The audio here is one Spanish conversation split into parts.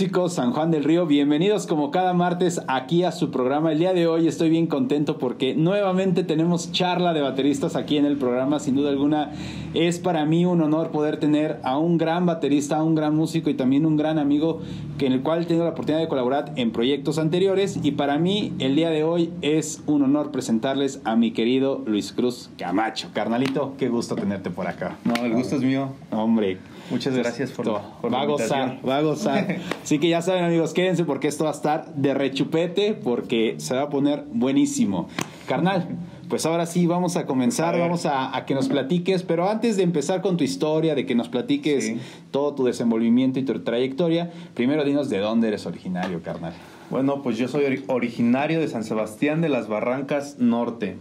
músicos San Juan del Río, bienvenidos como cada martes aquí a su programa. El día de hoy estoy bien contento porque nuevamente tenemos charla de bateristas aquí en el programa. Sin duda alguna es para mí un honor poder tener a un gran baterista, a un gran músico y también un gran amigo que en el cual tengo la oportunidad de colaborar en proyectos anteriores. Y para mí el día de hoy es un honor presentarles a mi querido Luis Cruz Camacho. Carnalito, qué gusto tenerte por acá. No, el gusto es mío. Hombre, Muchas gracias por, por va a gozar, va a gozar. Así que ya saben amigos, quédense porque esto va a estar de rechupete porque se va a poner buenísimo. Carnal, pues ahora sí vamos a comenzar, vamos a, que nos platiques, pero antes de empezar con tu historia, de que nos platiques todo tu desenvolvimiento y tu trayectoria, primero dinos de dónde eres originario, carnal. Bueno, pues yo soy originario de San Sebastián de las Barrancas Norte.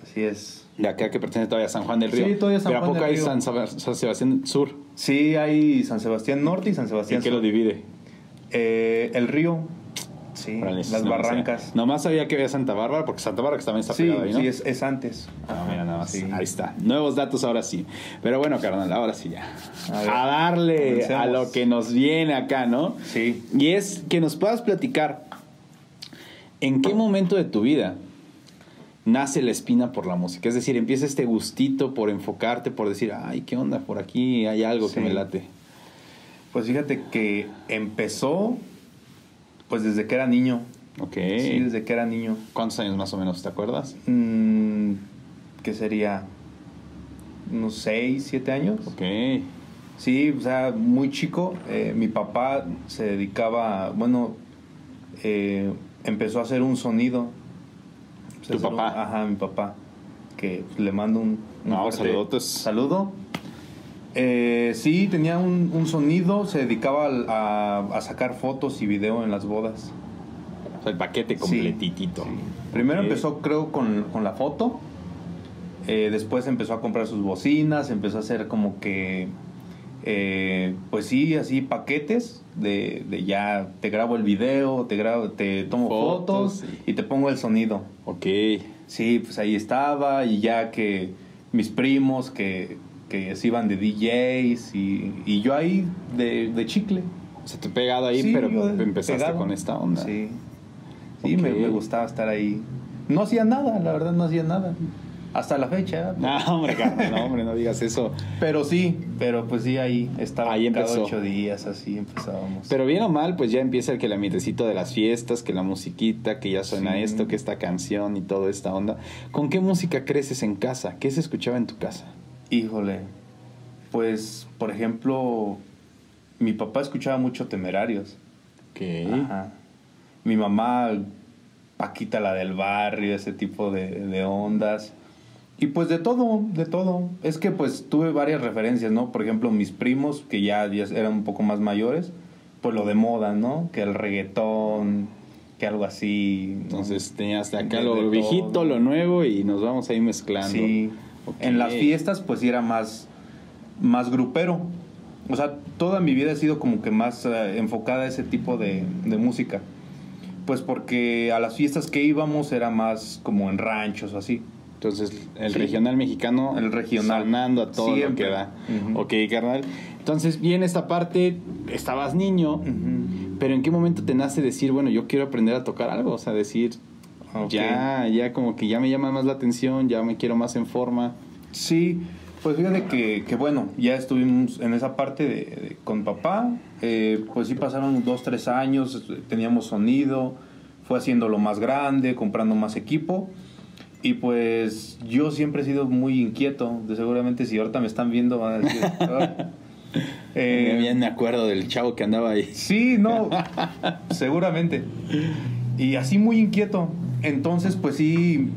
Así es de acá que pertenece todavía a San Juan del Río. Sí, todavía San Pero Juan ¿a poco hay San, Sebastián Sur? Sí, hay San Sebastián Norte y San Sebastián ¿Y qué lo divide? Eh, el río. Sí, las barrancas. Nomás sabía que había Santa Bárbara, porque Santa Bárbara que también está sí, ahí, ¿no? Sí, es, es antes. Ah, mira, nada más. Ahí está. Nuevos datos ahora sí. Pero bueno, carnal, ahora sí ya. A, darle a lo que nos viene acá, ¿no? Sí. Y es que nos puedas platicar en qué momento de tu vida nace la espina por la música. Es decir, empieza este gustito por enfocarte, por decir, ay, ¿qué onda? Por aquí hay algo que me late. Pues fíjate que empezó, pues desde que era niño. Ok. Sí, desde que era niño. ¿Cuántos años más o menos, te acuerdas? Mm, ¿Qué sería? Unos 6, 7 años. Ok. Sí, o sea, muy chico. Eh, mi papá se dedicaba, bueno, eh, empezó a hacer un sonido ¿Tu papá? ajá, mi papá. Que le mando un, un saludo. Eh, sí, tenía un, sonido, se dedicaba a, sacar fotos y video en las bodas. O sea, el paquete completitito. Primero empezó, creo, con, la foto. Eh, después empezó a comprar sus bocinas, empezó a hacer como que, eh, pues sí, así paquetes de, de, ya te grabo el video, te grabo, te tomo fotos, y te pongo el sonido. Ok. Sí, pues ahí estaba y ya que mis primos que, que se iban de DJs y, y yo ahí de, de, chicle. Se te pegado ahí, pero empezaste con esta onda. Sí, sí me, me gustaba estar ahí. No hacía nada, la verdad no hacía nada. Hasta la fecha. No, hombre, no, hombre, no digas eso. Pero sí, pero pues sí, ahí estaba. Ahí empezó. Cada ocho días, así empezábamos. Pero bien o mal, pues ya empieza el que la mietecito de las fiestas, que la musiquita, que ya suena esto, que esta canción y toda esta onda. ¿Con qué música creces en casa? ¿Qué se escuchaba en tu casa? Híjole, pues, por ejemplo, mi papá escuchaba mucho Temerarios. ¿Qué? Ajá. Mi mamá, Paquita la del barrio, ese tipo de, de ondas. Y pues de todo, de todo. Es que pues tuve varias referencias, ¿no? Por ejemplo, mis primos, que ya, eran un poco más mayores, pues lo de moda, ¿no? Que el reggaetón, que algo así. Entonces tenías de acá lo viejito, lo nuevo y nos vamos ahí mezclando. Sí. En las fiestas pues era más, más grupero. O sea, toda mi vida ha sido como que más eh, enfocada a ese tipo de, de música. Pues porque a las fiestas que íbamos era más como en ranchos o así. Entonces, el regional mexicano. El regional. Sanando a todo lo que da. Ok, carnal. Entonces, bien esta parte, estabas niño, pero ¿en qué momento te nace decir, bueno, yo quiero aprender a tocar algo? O sea, decir, ya, ya como que ya me llama más la atención, ya me quiero más en forma. Sí, pues fíjate que, que bueno, ya estuvimos en esa parte de, con papá, eh, pues sí pasaron dos, tres años, teníamos sonido, fue haciendo lo más grande, comprando más equipo. Y pues yo siempre he sido muy inquieto. De seguramente si ahorita me están viendo van a decir... eh, Bien me acuerdo del chavo que andaba ahí. Sí, no, seguramente. Y así muy inquieto. Entonces, pues sí,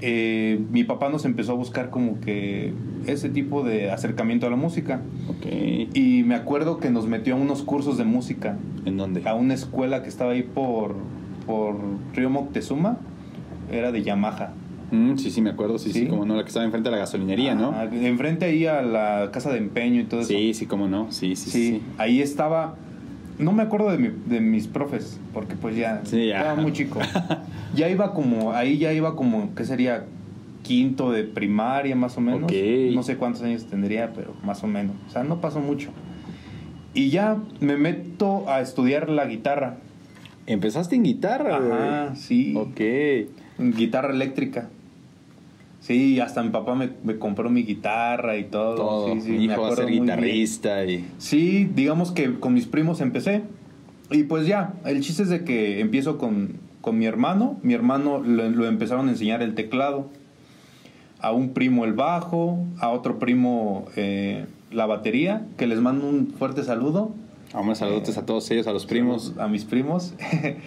eh, mi papá nos empezó a buscar como que ese tipo de acercamiento a la música. Okay. Y me acuerdo que nos metió a unos cursos de música. ¿En dónde? A una escuela que estaba ahí por, por Río Moctezuma. Era de Yamaha. Mm, sí, sí, me acuerdo, sí, sí, como no, la que estaba enfrente de la gasolinería, ¿no? enfrente ahí a la casa de empeño y todo eso. Sí, sí, como no, sí, sí, sí, Ahí estaba, no me acuerdo de, mi, de mis profes, porque pues ya, estaba muy chico. ya iba como, ahí ya iba como, ¿qué sería? Quinto de primaria más o menos. No sé cuántos años tendría, pero más o menos. O sea, no pasó mucho. Y ya me meto a estudiar la guitarra. ¿Empezaste en guitarra? Ajá, sí. Ok. Guitarra eléctrica. Sí, hasta mi papá me, me compró mi guitarra y todo. Todo. Sí, sí, Mi me hijo va a ser guitarrista y... Sí, digamos que con mis primos empecé. Y pues ya, el chiste es de que empiezo con, con mi hermano. Mi hermano lo, lo empezaron a enseñar el teclado. A un primo el bajo, a otro primo eh, la batería, que les mando un fuerte saludo. Vamos, saludos a todos ellos, a los primos. A mis primos.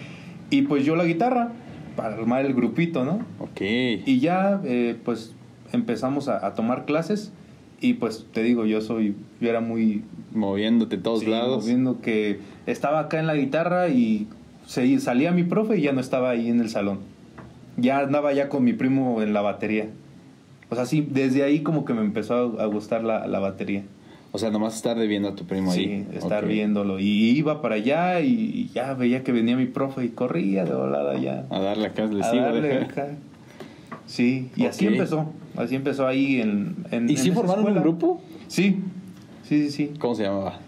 y pues yo la guitarra, para armar el grupito, ¿no? Ok. Y ya, eh, pues empezamos a, a tomar clases. Y pues te digo, yo soy, yo era muy Moviéndote todos Sí, lados. Viendo que estaba acá en la guitarra y se, salía mi profe y ya no estaba ahí en el salón. Ya andaba ya con mi primo en la batería. O sea, sí, desde ahí como que me empezó a, a gustar la, la batería. O sea, nomás estar de viendo a tu primo Sí, ahí. estar Ok. viéndolo. Y iba para allá y, ya veía que venía mi profe y corría de volada ya. A darle acá, le A darle deja. acá. Sí, y así empezó. Así empezó ahí en... en ¿Y en sí formaron un escuela. grupo? Sí, sí, sí, sí. ¿Cómo se llamaba?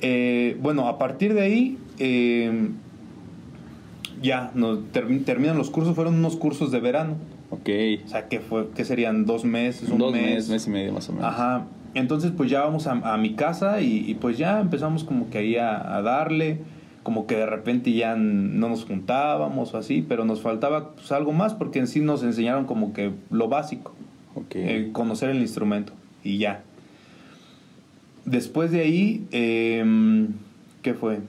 Eh, bueno, a partir de ahí, eh, ya, nos termi- terminan los cursos, fueron unos cursos de verano. Ok. O sea, que fue, que serían dos meses, un Dos mes. meses, mes y medio más o menos. Ajá. Entonces, pues ya vamos a, a mi casa y, y, pues ya empezamos como que ahí a, a darle, como que de repente ya no nos juntábamos o así, pero nos faltaba pues, algo más porque en sí nos enseñaron como que lo básico. Eh, conocer el instrumento y ya. Después de ahí, eh, ¿qué fue?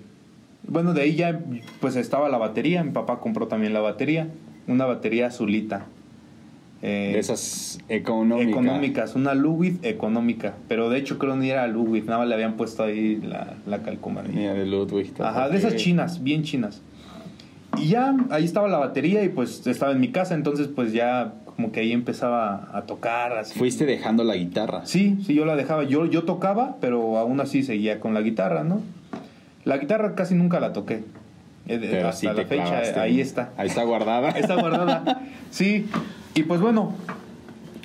Bueno, de ahí ya pues estaba la batería, mi papá compró también la batería, una batería azulita. Eh, de esas económicas. económicas, una Ludwig económica, pero de hecho creo ni era Ludwig, nada más le habían puesto ahí la, la calcomanía. De Ludwig. Ajá, de esas chinas, bien chinas. Y ya ahí estaba la batería y pues estaba en mi casa, entonces pues ya como que ahí empezaba a tocar así. Fuiste dejando la guitarra. Sí, sí, yo la dejaba. Yo, yo tocaba, pero aún así seguía con la guitarra, ¿no? La guitarra casi nunca la toqué. Eh, Pero hasta sí la fecha, clavaste. ahí está. Ahí está guardada. Está guardada. Sí. Y pues bueno,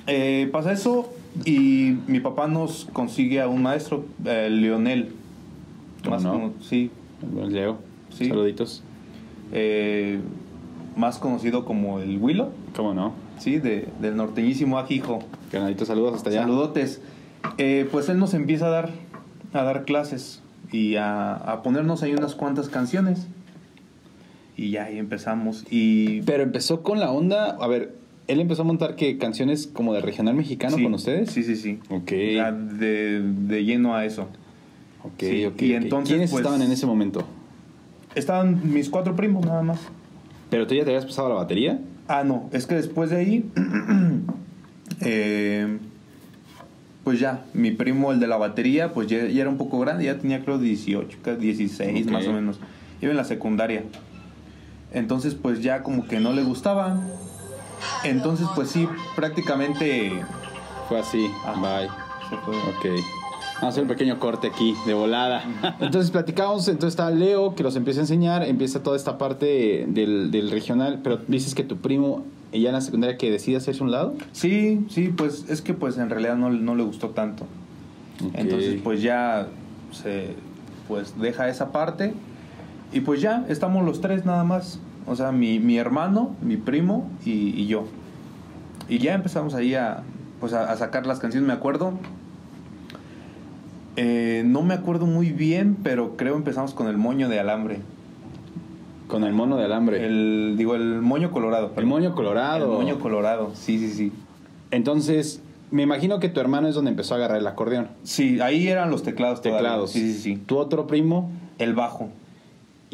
eh, pasa eso y mi papá nos consigue a un maestro, eh, Leonel. ¿Cómo Más no? como- sí. Leo. Sí. Saluditos. eh, más conocido como el Willow, ¿Cómo no? sí, de, del norteñísimo Ajijo. Canaditos, saludos hasta allá. Saludotes. Eh, pues él nos empieza a dar, a dar clases y a, a ponernos ahí unas cuantas canciones. Y ya ahí empezamos. Y Pero empezó con la onda. A ver, él empezó a montar que canciones como de regional mexicano Sí, con ustedes. Sí, sí, sí. Ok. De, de lleno a eso. Ok, Sí, ok, y ok. entonces, ¿Quiénes pues- estaban en ese momento? Estaban mis cuatro primos nada más. ¿Pero tú ya te habías pasado la batería? Ah, no, es que después de ahí, eh, pues ya, mi primo, el de la batería, pues ya, ya era un poco grande, ya tenía creo 18, casi 16 Ok. más o menos. Iba en la secundaria. Entonces, pues ya como que no le gustaba. Entonces, pues sí, prácticamente Fue así. Ajá. Bye. se fue. Ok. Vamos a hacer un pequeño corte aquí, de volada. Entonces platicamos, entonces está Leo que los empieza a enseñar, empieza toda esta parte del, del regional, pero dices que tu primo, ya en la secundaria, que decide hacerse un lado. Sí, sí, pues es que pues en realidad no, no le gustó tanto. Entonces, pues ya se pues deja esa parte y pues ya estamos los tres nada más. O sea, mi, mi hermano, mi primo y, y yo. Y ya empezamos ahí a pues a, a sacar las canciones, me acuerdo. Eh, no me acuerdo muy bien, pero creo empezamos con el moño de alambre. Con el mono de alambre. El, El, digo, el moño colorado. perdón. moño colorado. El moño colorado, sí, sí, sí. Entonces, me imagino que tu hermano es donde empezó a agarrar el acordeón. Sí, ahí eran los teclados. todavía. Teclados. Sí, sí, sí. Tu otro primo, El bajo.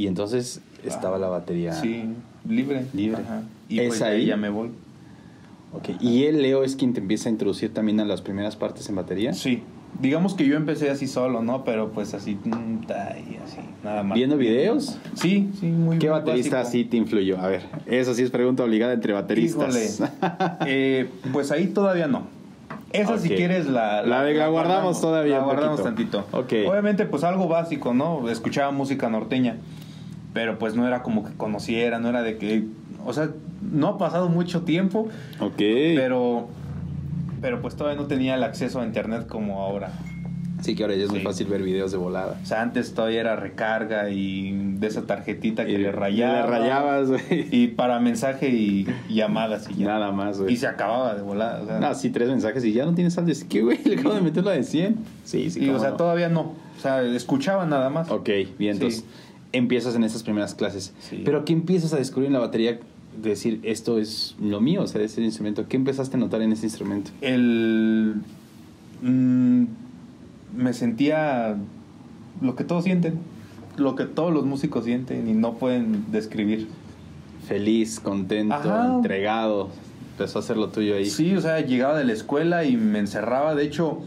Y entonces estaba la batería. Sí, libre. Libre. Ajá. Y ¿Es pues ahí? ya me voy. Ok. ¿Y él, Leo, es quien te empieza a introducir también a las primeras partes en batería? Sí. Digamos que yo empecé así solo, ¿no? Pero pues así, mm, y así, nada más. ¿Viendo videos? Sí, sí, muy ¿Qué muy baterista básico. sí te influyó? A ver, eso sí es pregunta obligada entre bateristas. Eh, pues ahí todavía no. Esa si Ok. quieres la... La de- la guardamos todavía La un guardamos poquito. tantito. Ok. Obviamente pues algo básico, ¿no? Escuchaba música norteña. Pero pues no era como que conociera, no era de que... O sea, no ha pasado mucho tiempo. ok. Pero, pero pues todavía no tenía el acceso a internet como ahora. Sí, que ahora ya es muy Sí. fácil ver videos de volada. O sea, antes todavía era recarga y de esa tarjetita que Y le rayaba. Le rayabas, güey. Y para mensaje y llamadas y ya. Nada más, güey. Y se acababa de volar. O sea, No, sí, tres mensajes y ya no tienes saldo. Que, güey, le acabo de meter la de 100. Sí, sí, y, o sea, no. todavía no. O sea, escuchaba nada más. Ok, bien, entonces Sí. Empiezas en esas primeras clases. Sí. Pero ¿qué empiezas a descubrir en la batería? De decir, esto es lo mío, o sea, ese instrumento. ¿Qué empezaste a notar en ese instrumento? El. mm, me sentía lo que todos sienten. Lo que todos los músicos sienten y no pueden describir. Feliz, contento, Ajá. entregado. Empezó a hacer lo tuyo ahí. Sí, o sea, llegaba de la escuela y me encerraba. De hecho,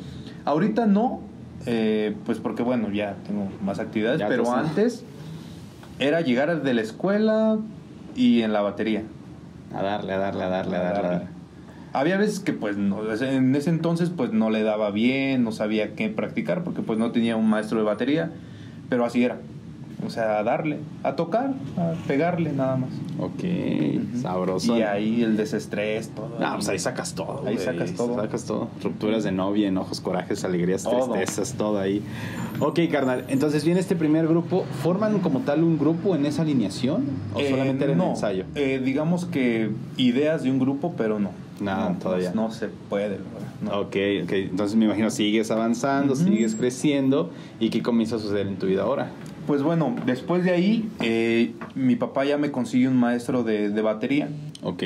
ahorita no, eh, pues porque bueno, ya tengo más actividades, Ya, pero antes era llegar de la escuela y en la batería. A darle, a darle, a darle, a darle. a darle. Había veces que pues no, en ese entonces pues no le daba bien, no sabía qué practicar porque pues no tenía un maestro de batería, pero así era. O sea, a darle, a tocar, a pegarle nada más. Ok, Ujú. sabroso. Y ahí el desestrés, todo. No, pues ahí sacas todo. Ahí güey. sacas todo. Sacas todo. Rupturas de novia, enojos, corajes, alegrías, Todo. tristezas, todo ahí. Ok, carnal. Entonces viene este primer grupo. ¿Forman como tal un grupo en esa alineación? ¿O Eh, solamente era no, ensayo? eh, digamos que ideas de un grupo, pero no. Nada, No, todavía. No, se puede, no. Ok, ok. Entonces me imagino sigues avanzando, Ujú. sigues creciendo. ¿Y qué comienza a suceder en tu vida ahora? Pues bueno, después de ahí, eh, mi papá ya me consiguió un maestro de, de batería. Ok.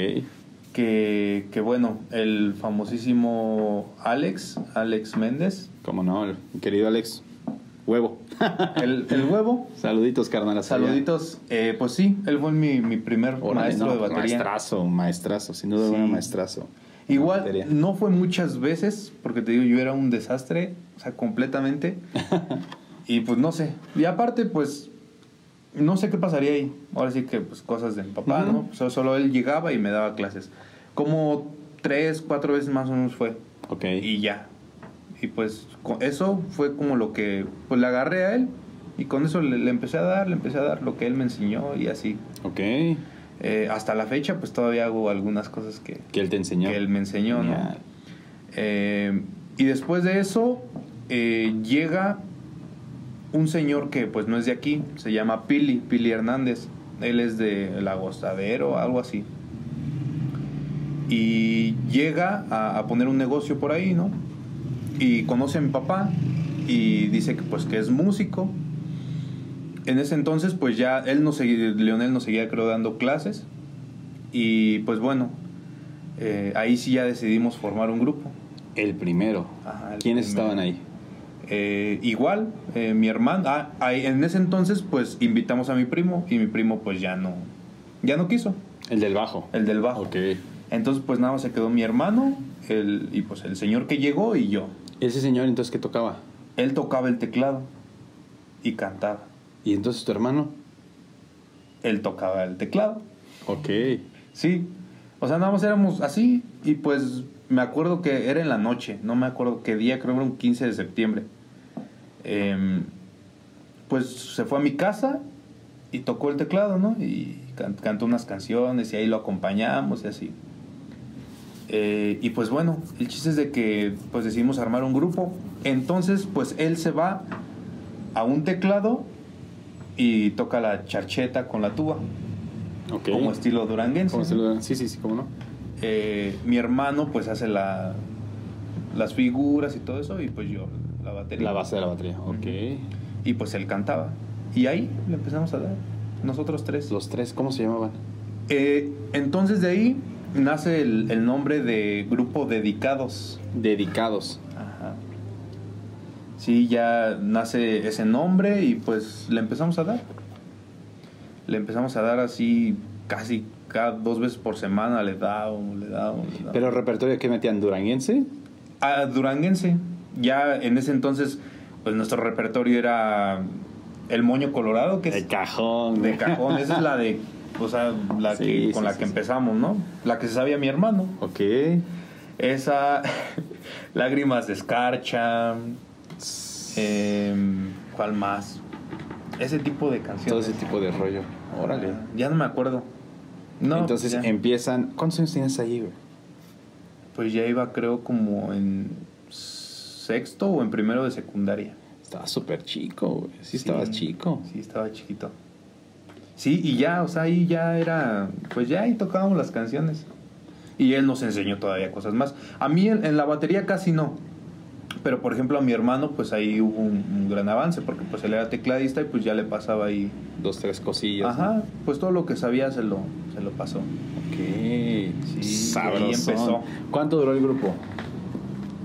Que, que bueno, el famosísimo Alex, Alex Méndez, ¿Cómo no? El querido Alex. Huevo. el, el huevo. Saluditos, carnal. Saluditos. Eh, pues sí, él fue mi, mi primer maestro no, de batería. Maestrazo, maestrazo. Sin duda Sí. maestrazo. Igual, no fue muchas veces, porque te digo, yo era un desastre, o sea, completamente. y pues no sé. Y aparte, pues, no sé qué pasaría ahí. Ahora sí que, pues, cosas de mi papá. ¿no? So- solo él llegaba y me daba clases. Como tres, cuatro veces más o menos fue. Ok. Y ya. Y pues, eso fue como lo que, pues, le agarré a él. Y con eso le, le empecé a dar, le empecé a dar lo que él me enseñó y así. Ok. Eh, hasta la fecha, pues, todavía hago algunas cosas que, Que él te enseñó. que él me enseñó, ¿no? Eh, y después de eso eh, llega un señor que pues no es de aquí, se llama Pili, Pili Hernández. Él es de El Agostadero, algo así. Y llega a, a poner un negocio por ahí, ¿no? Y conoce a mi papá y dice que pues que es músico. En ese entonces pues ya él no seguía, Leonel nos seguía creo dando clases. Y pues bueno, eh, ahí sí ya decidimos formar un grupo. El primero. Ajá, el ¿Quiénes primero. estaban ahí? Eh, igual, eh, mi hermano, ah, en ese entonces pues invitamos a mi primo y mi primo pues ya no, ya no quiso, El del bajo. el del bajo. Ok. Entonces pues nada más se quedó mi hermano el, y pues el señor que llegó y yo. Ese señor entonces qué tocaba. Él tocaba el teclado y cantaba. Y entonces tu hermano. Él tocaba el teclado. Ok. Sí. O sea, nada más éramos así y pues me acuerdo que era en la noche, no me acuerdo qué día, creo que era un 15 de septiembre. Em, pues se fue a mi casa y tocó el teclado, ¿no? Y can- cantó unas canciones y ahí lo acompañamos y así. Eh, y pues bueno, el chiste es de que pues decidimos armar un grupo. Entonces pues él se va a un teclado y toca la charcheta con la tuba, Ok. como estilo duranguense. ¿Cómo se lo- Sí, sí, sí, cómo no. Eh, mi hermano pues hace la, las figuras y todo eso y pues yo la batería. La base de la batería. Ok. Y pues él cantaba. Y ahí le empezamos a dar, nosotros tres. Los tres, ¿cómo se llamaban? Eh, entonces de ahí nace el, el nombre de Grupo Dedicados. Dedicados. Ajá. Sí, ya nace ese nombre y pues le empezamos a dar. Le empezamos a dar así casi cada dos veces por semana le dábamos, le dábamos, le dábamos. Pero repertorio que metían duranguense. Ah, duranguense. Ya en ese entonces, pues nuestro repertorio era el moño colorado, que es De cajón. de cajón. Esa es la de, o sea, la Sí, que, con sí, la sí, que empezamos, ¿no? La que se sabía mi hermano. Ok. Esa, lágrimas de escarcha. em, ¿Cuál más? Ese tipo de canciones. Todo ese tipo de rollo. Órale. Ya no me acuerdo. No, Entonces ya. empiezan. ¿Cuántos años tenías ahí, güey? pues ya iba creo como en sexto o en primero de secundaria. Estaba súper chico, güey. Sí, estabas chico. Sí, estaba chiquito. Sí, y ya, o sea, ahí ya era, pues ya ahí tocábamos las canciones. Y él nos enseñó todavía cosas más. A mí en, en la batería casi no. Pero por ejemplo a mi hermano, pues ahí hubo un, un gran avance, porque pues él era tecladista y pues ya le pasaba ahí. Dos, tres cosillas. Ajá, pues todo lo que sabía se lo, se lo pasó. Ok. Sí, Sabrosón. ahí empezó. ¿Cuánto duró el grupo?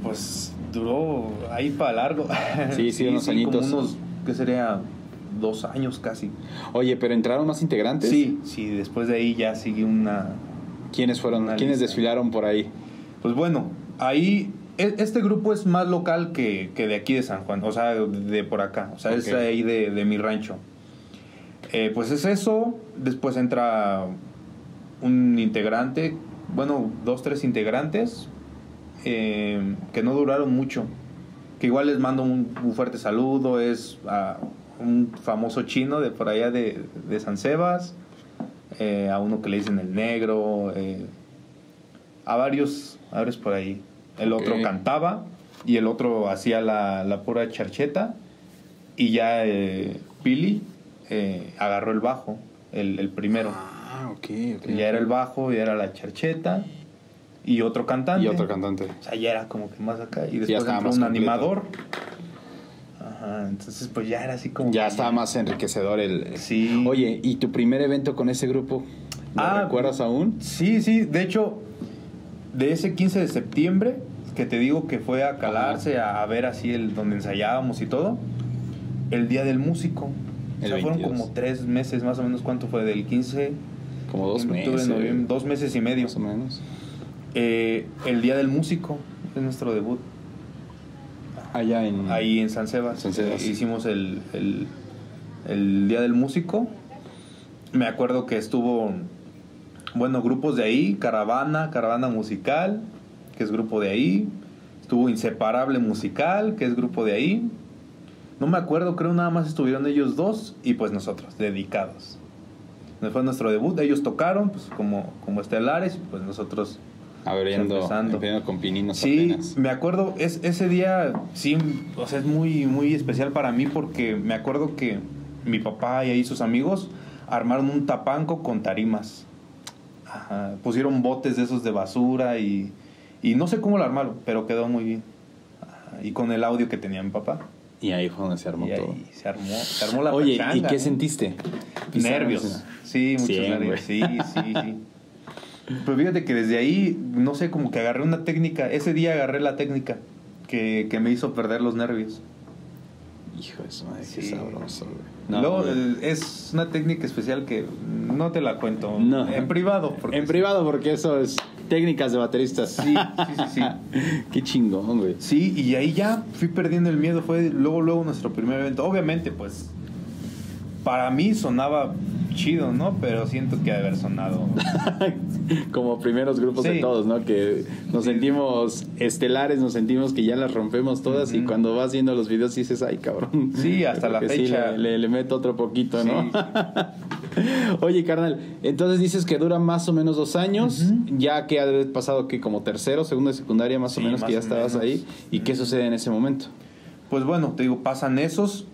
Pues duró ahí para largo. Sí, sí, unos añitos. Como unos, ¿qué sería? Dos años casi. Oye, pero entraron más integrantes. Sí, sí, después de ahí ya sigue una... ¿Quiénes fueron? Una ¿Quiénes lista. desfilaron por ahí? Pues bueno, ahí... e- Este grupo es más local que, que de aquí de San Juan, o sea, de, de por acá, o sea, es Ok. ahí de, de mi rancho. Eh, pues es eso, después entra un integrante, bueno, dos, tres integrantes, eh, que no duraron mucho, que igual les mando un, un fuerte saludo, es a un famoso chino de por allá de, de San Sebas, eh, a uno que le dicen el negro, eh, a varios, a varios por ahí. El otro cantaba y el otro hacía la, la pura charcheta y ya eh, Pili eh, agarró el bajo, el, el primero. Ah. Ya era el bajo, ya era la charcheta y otro cantante. Y otro cantante. O sea, ya era como que más acá. Y Ya después entró un completo. animador. Ajá, entonces pues ya era así como... Ya estaba más enriquecedor el... Sí. Oye, ¿y tu primer evento con ese grupo? ¿Lo Ah, recuerdas aún? Sí, sí, de hecho, de ese 15 de septiembre, que te digo que fue a calarse, a, a ver así el donde ensayábamos y todo, el día del músico. O El sea, fueron 22. como tres meses más o menos, ¿cuánto fue? Del 15, Como dos meses. noviembre, dos meses y medio. Más o menos. Eh, el día del músico, es nuestro debut. Allá en... Ahí en San Sebas. San Sebas. Eh, hicimos el, el, el Día del Músico. Me acuerdo que estuvo, bueno, grupos de ahí, Caravana, Caravana Musical, que es grupo de ahí. Estuvo Inseparable Musical, que es grupo de ahí. No me acuerdo, creo nada más estuvieron ellos dos y pues nosotros, dedicados. Fue nuestro debut, ellos tocaron pues como, como estelares, pues nosotros Abriendo, abriendo con pininos Sí, apenas. me acuerdo, es, ese día, sí, o sea, es muy, muy especial para mí porque me acuerdo que mi papá y ahí sus amigos armaron un tapanco con tarimas. Ajá, pusieron botes de esos de basura y, y no sé cómo lo armaron, pero quedó muy bien. Ajá, y con el audio que tenía mi papá. Y ahí fue donde se armó y todo. ahí se armó, se armó la Oye, ¿y pachanga, qué ¿eh? sentiste? Nervios. Sí, muchos Cien, nervios. Sí, sí, sí. Pero fíjate que desde ahí, no sé, como que agarré una técnica. Ese día agarré la técnica que, que me hizo perder los nervios. Hijo de su madre, qué sabroso, güey. Luego, eh, es una técnica especial que no te la cuento. No. En privado. Porque En privado, porque eso es técnicas de bateristas. Sí, sí, sí, sí. Qué chingón, güey. Sí, y ahí ya fui perdiendo el miedo. Fue luego, luego nuestro primer evento. Obviamente, pues, para mí sonaba chido, ¿no? Pero siento que ha de haber sonado. Como primeros grupos de todos, ¿no? Que nos sentimos estelares, nos sentimos que ya las rompemos todas y cuando vas viendo los videos dices, ay, cabrón. Sí, hasta Creo la que sí, fecha. le, le- le meto otro poquito, ¿no? Oye, carnal, entonces dices que dura más o menos dos años, ya que ha pasado que como tercero, segundo de secundaria, más o menos que ya estabas menos. ahí. ¿Y qué sucede en ese momento? Pues bueno, te digo, pasan esos.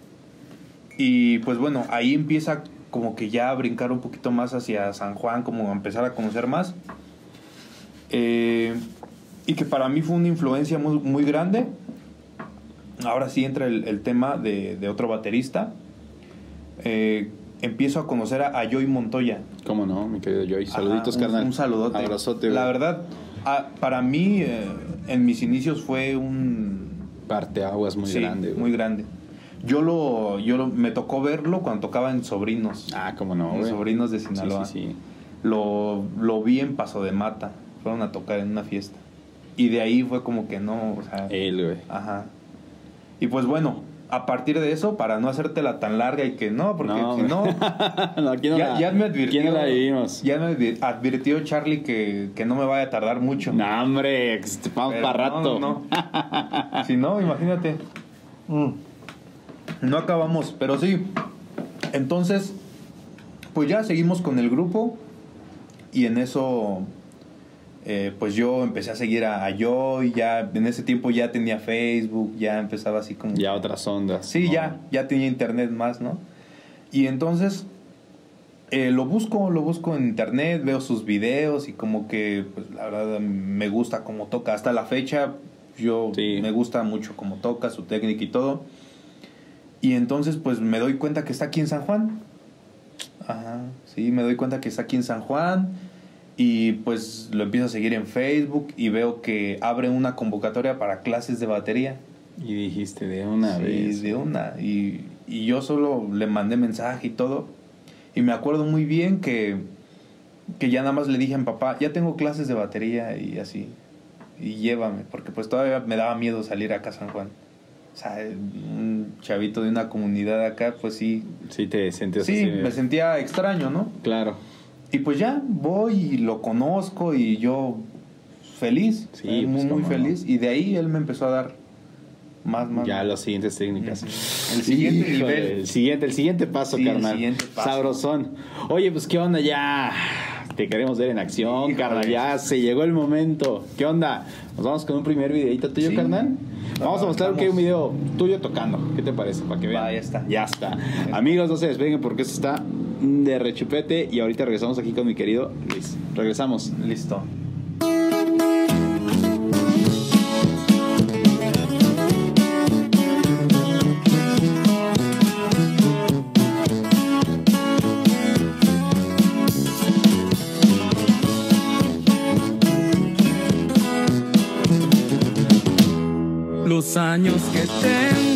Y pues bueno, ahí empieza como que ya a brincar un poquito más hacia San Juan, como a empezar a conocer más. Eh, y que para mí fue una influencia muy, muy grande. Ahora sí entra el, el tema de, de otro baterista. Eh, empiezo a conocer a, a Joy Montoya. ¿Cómo no, mi querido Joy? Saluditos, Ajá, un- carnal. Un saludote. Abrazote, La verdad, ah, para mí, eh, en mis inicios fue un, Parteaguas muy Sí, grande, güey. muy grande. Yo lo, yo lo- me tocó verlo cuando tocaba en Sobrinos. Ah, cómo no, en. Sobrinos de Sinaloa. sí, sí. Lo, lo vi en Paso de Mata. Fueron a tocar en una fiesta. Y de ahí fue como que no, o sea, Él, güey. ajá. Y pues bueno, a partir de eso, para no hacértela tan larga y que no, porque No, si no, no, aquí no ya, la, ya me advirtió. no la vivimos. Ya me advi- advirtió Charlie que, que no me vaya a tardar mucho. No, hombre, vamos para rato. no, no. si no, imagínate. Mm. No acabamos, pero sí. Entonces, pues ya seguimos con el grupo. Y en eso eh, pues yo empecé a seguir a, a Joy, ya en ese tiempo ya tenía Facebook, ya empezaba así como... Ya otras ondas. Sí, ¿no? ya, ya tenía internet más, ¿no? Y entonces eh, lo busco, lo busco en internet, veo sus videos y como que, pues la verdad me gusta cómo toca. Hasta la fecha yo Sí. me gusta mucho cómo toca, su técnica y todo. Y entonces pues me doy cuenta que está aquí en San Juan. Ajá, sí, me doy cuenta que está aquí en San Juan. Y pues lo empiezo a seguir en Facebook y veo que abre una convocatoria para clases de batería. Y dijiste de una Sí, vez. de una. Y, y yo solo le mandé mensaje y todo. Y me acuerdo muy bien que, que ya nada más le dije a mi papá, ya tengo clases de batería y así. Y llévame, porque pues todavía me daba miedo salir acá a San Juan. O sea, un chavito de una comunidad acá, pues sí. Sí, te sentías Sí, así. me sentía extraño, ¿no? Claro. Y pues ya voy y lo conozco y yo feliz, Sí, eh, muy, pues, muy cómo no. feliz. Y de ahí él me empezó a dar más, más. Ya las siguientes técnicas. El siguiente Híjole, nivel. El siguiente, el siguiente paso, Sí, el carnal. siguiente paso. Sabrosón. Oye, pues qué onda ya. Te queremos ver en acción, Híjole. carnal. Ya se llegó el momento. ¿Qué onda? Nos vamos con un primer videito tuyo, Sí. carnal. Vamos a mostrar que vamos. un video tuyo tocando. ¿Qué te parece? Para que vean. Va, ya está. Ya está. Amigos, no se despeguen porque esto está de rechupete. Y ahorita regresamos aquí con mi querido Luis. Regresamos. Listo. Años que tengo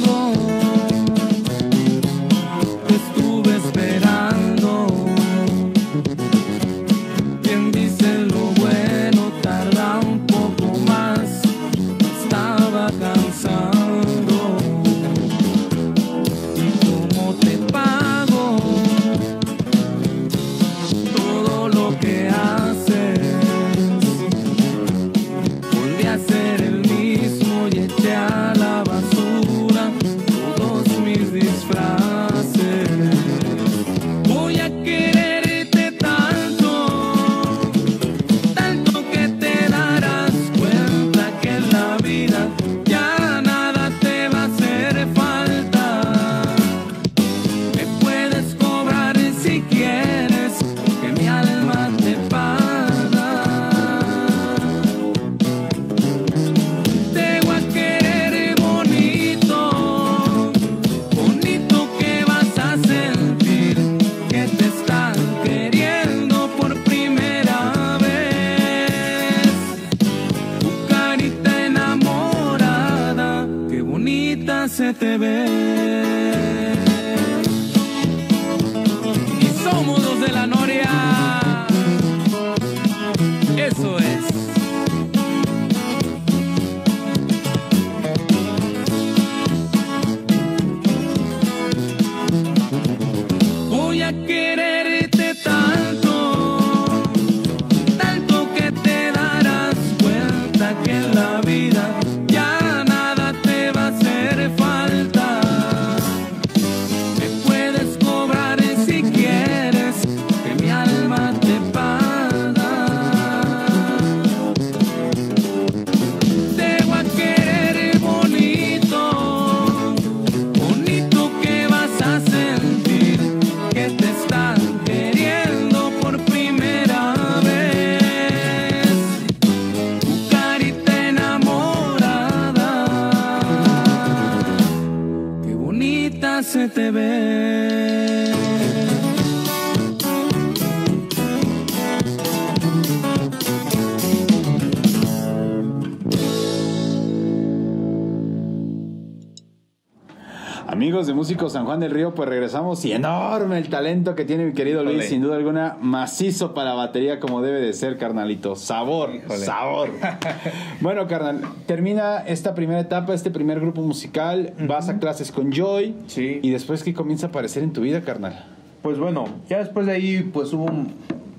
Juan del Río, pues regresamos y enorme el talento que tiene mi querido Luis, sin duda alguna, macizo para batería como debe de ser, carnalito. Sabor, sabor. bueno, carnal, termina esta primera etapa, este primer grupo musical, vas a clases con Joy Sí. y después que comienza a aparecer en tu vida, carnal. Pues bueno, ya después de ahí, pues hubo un-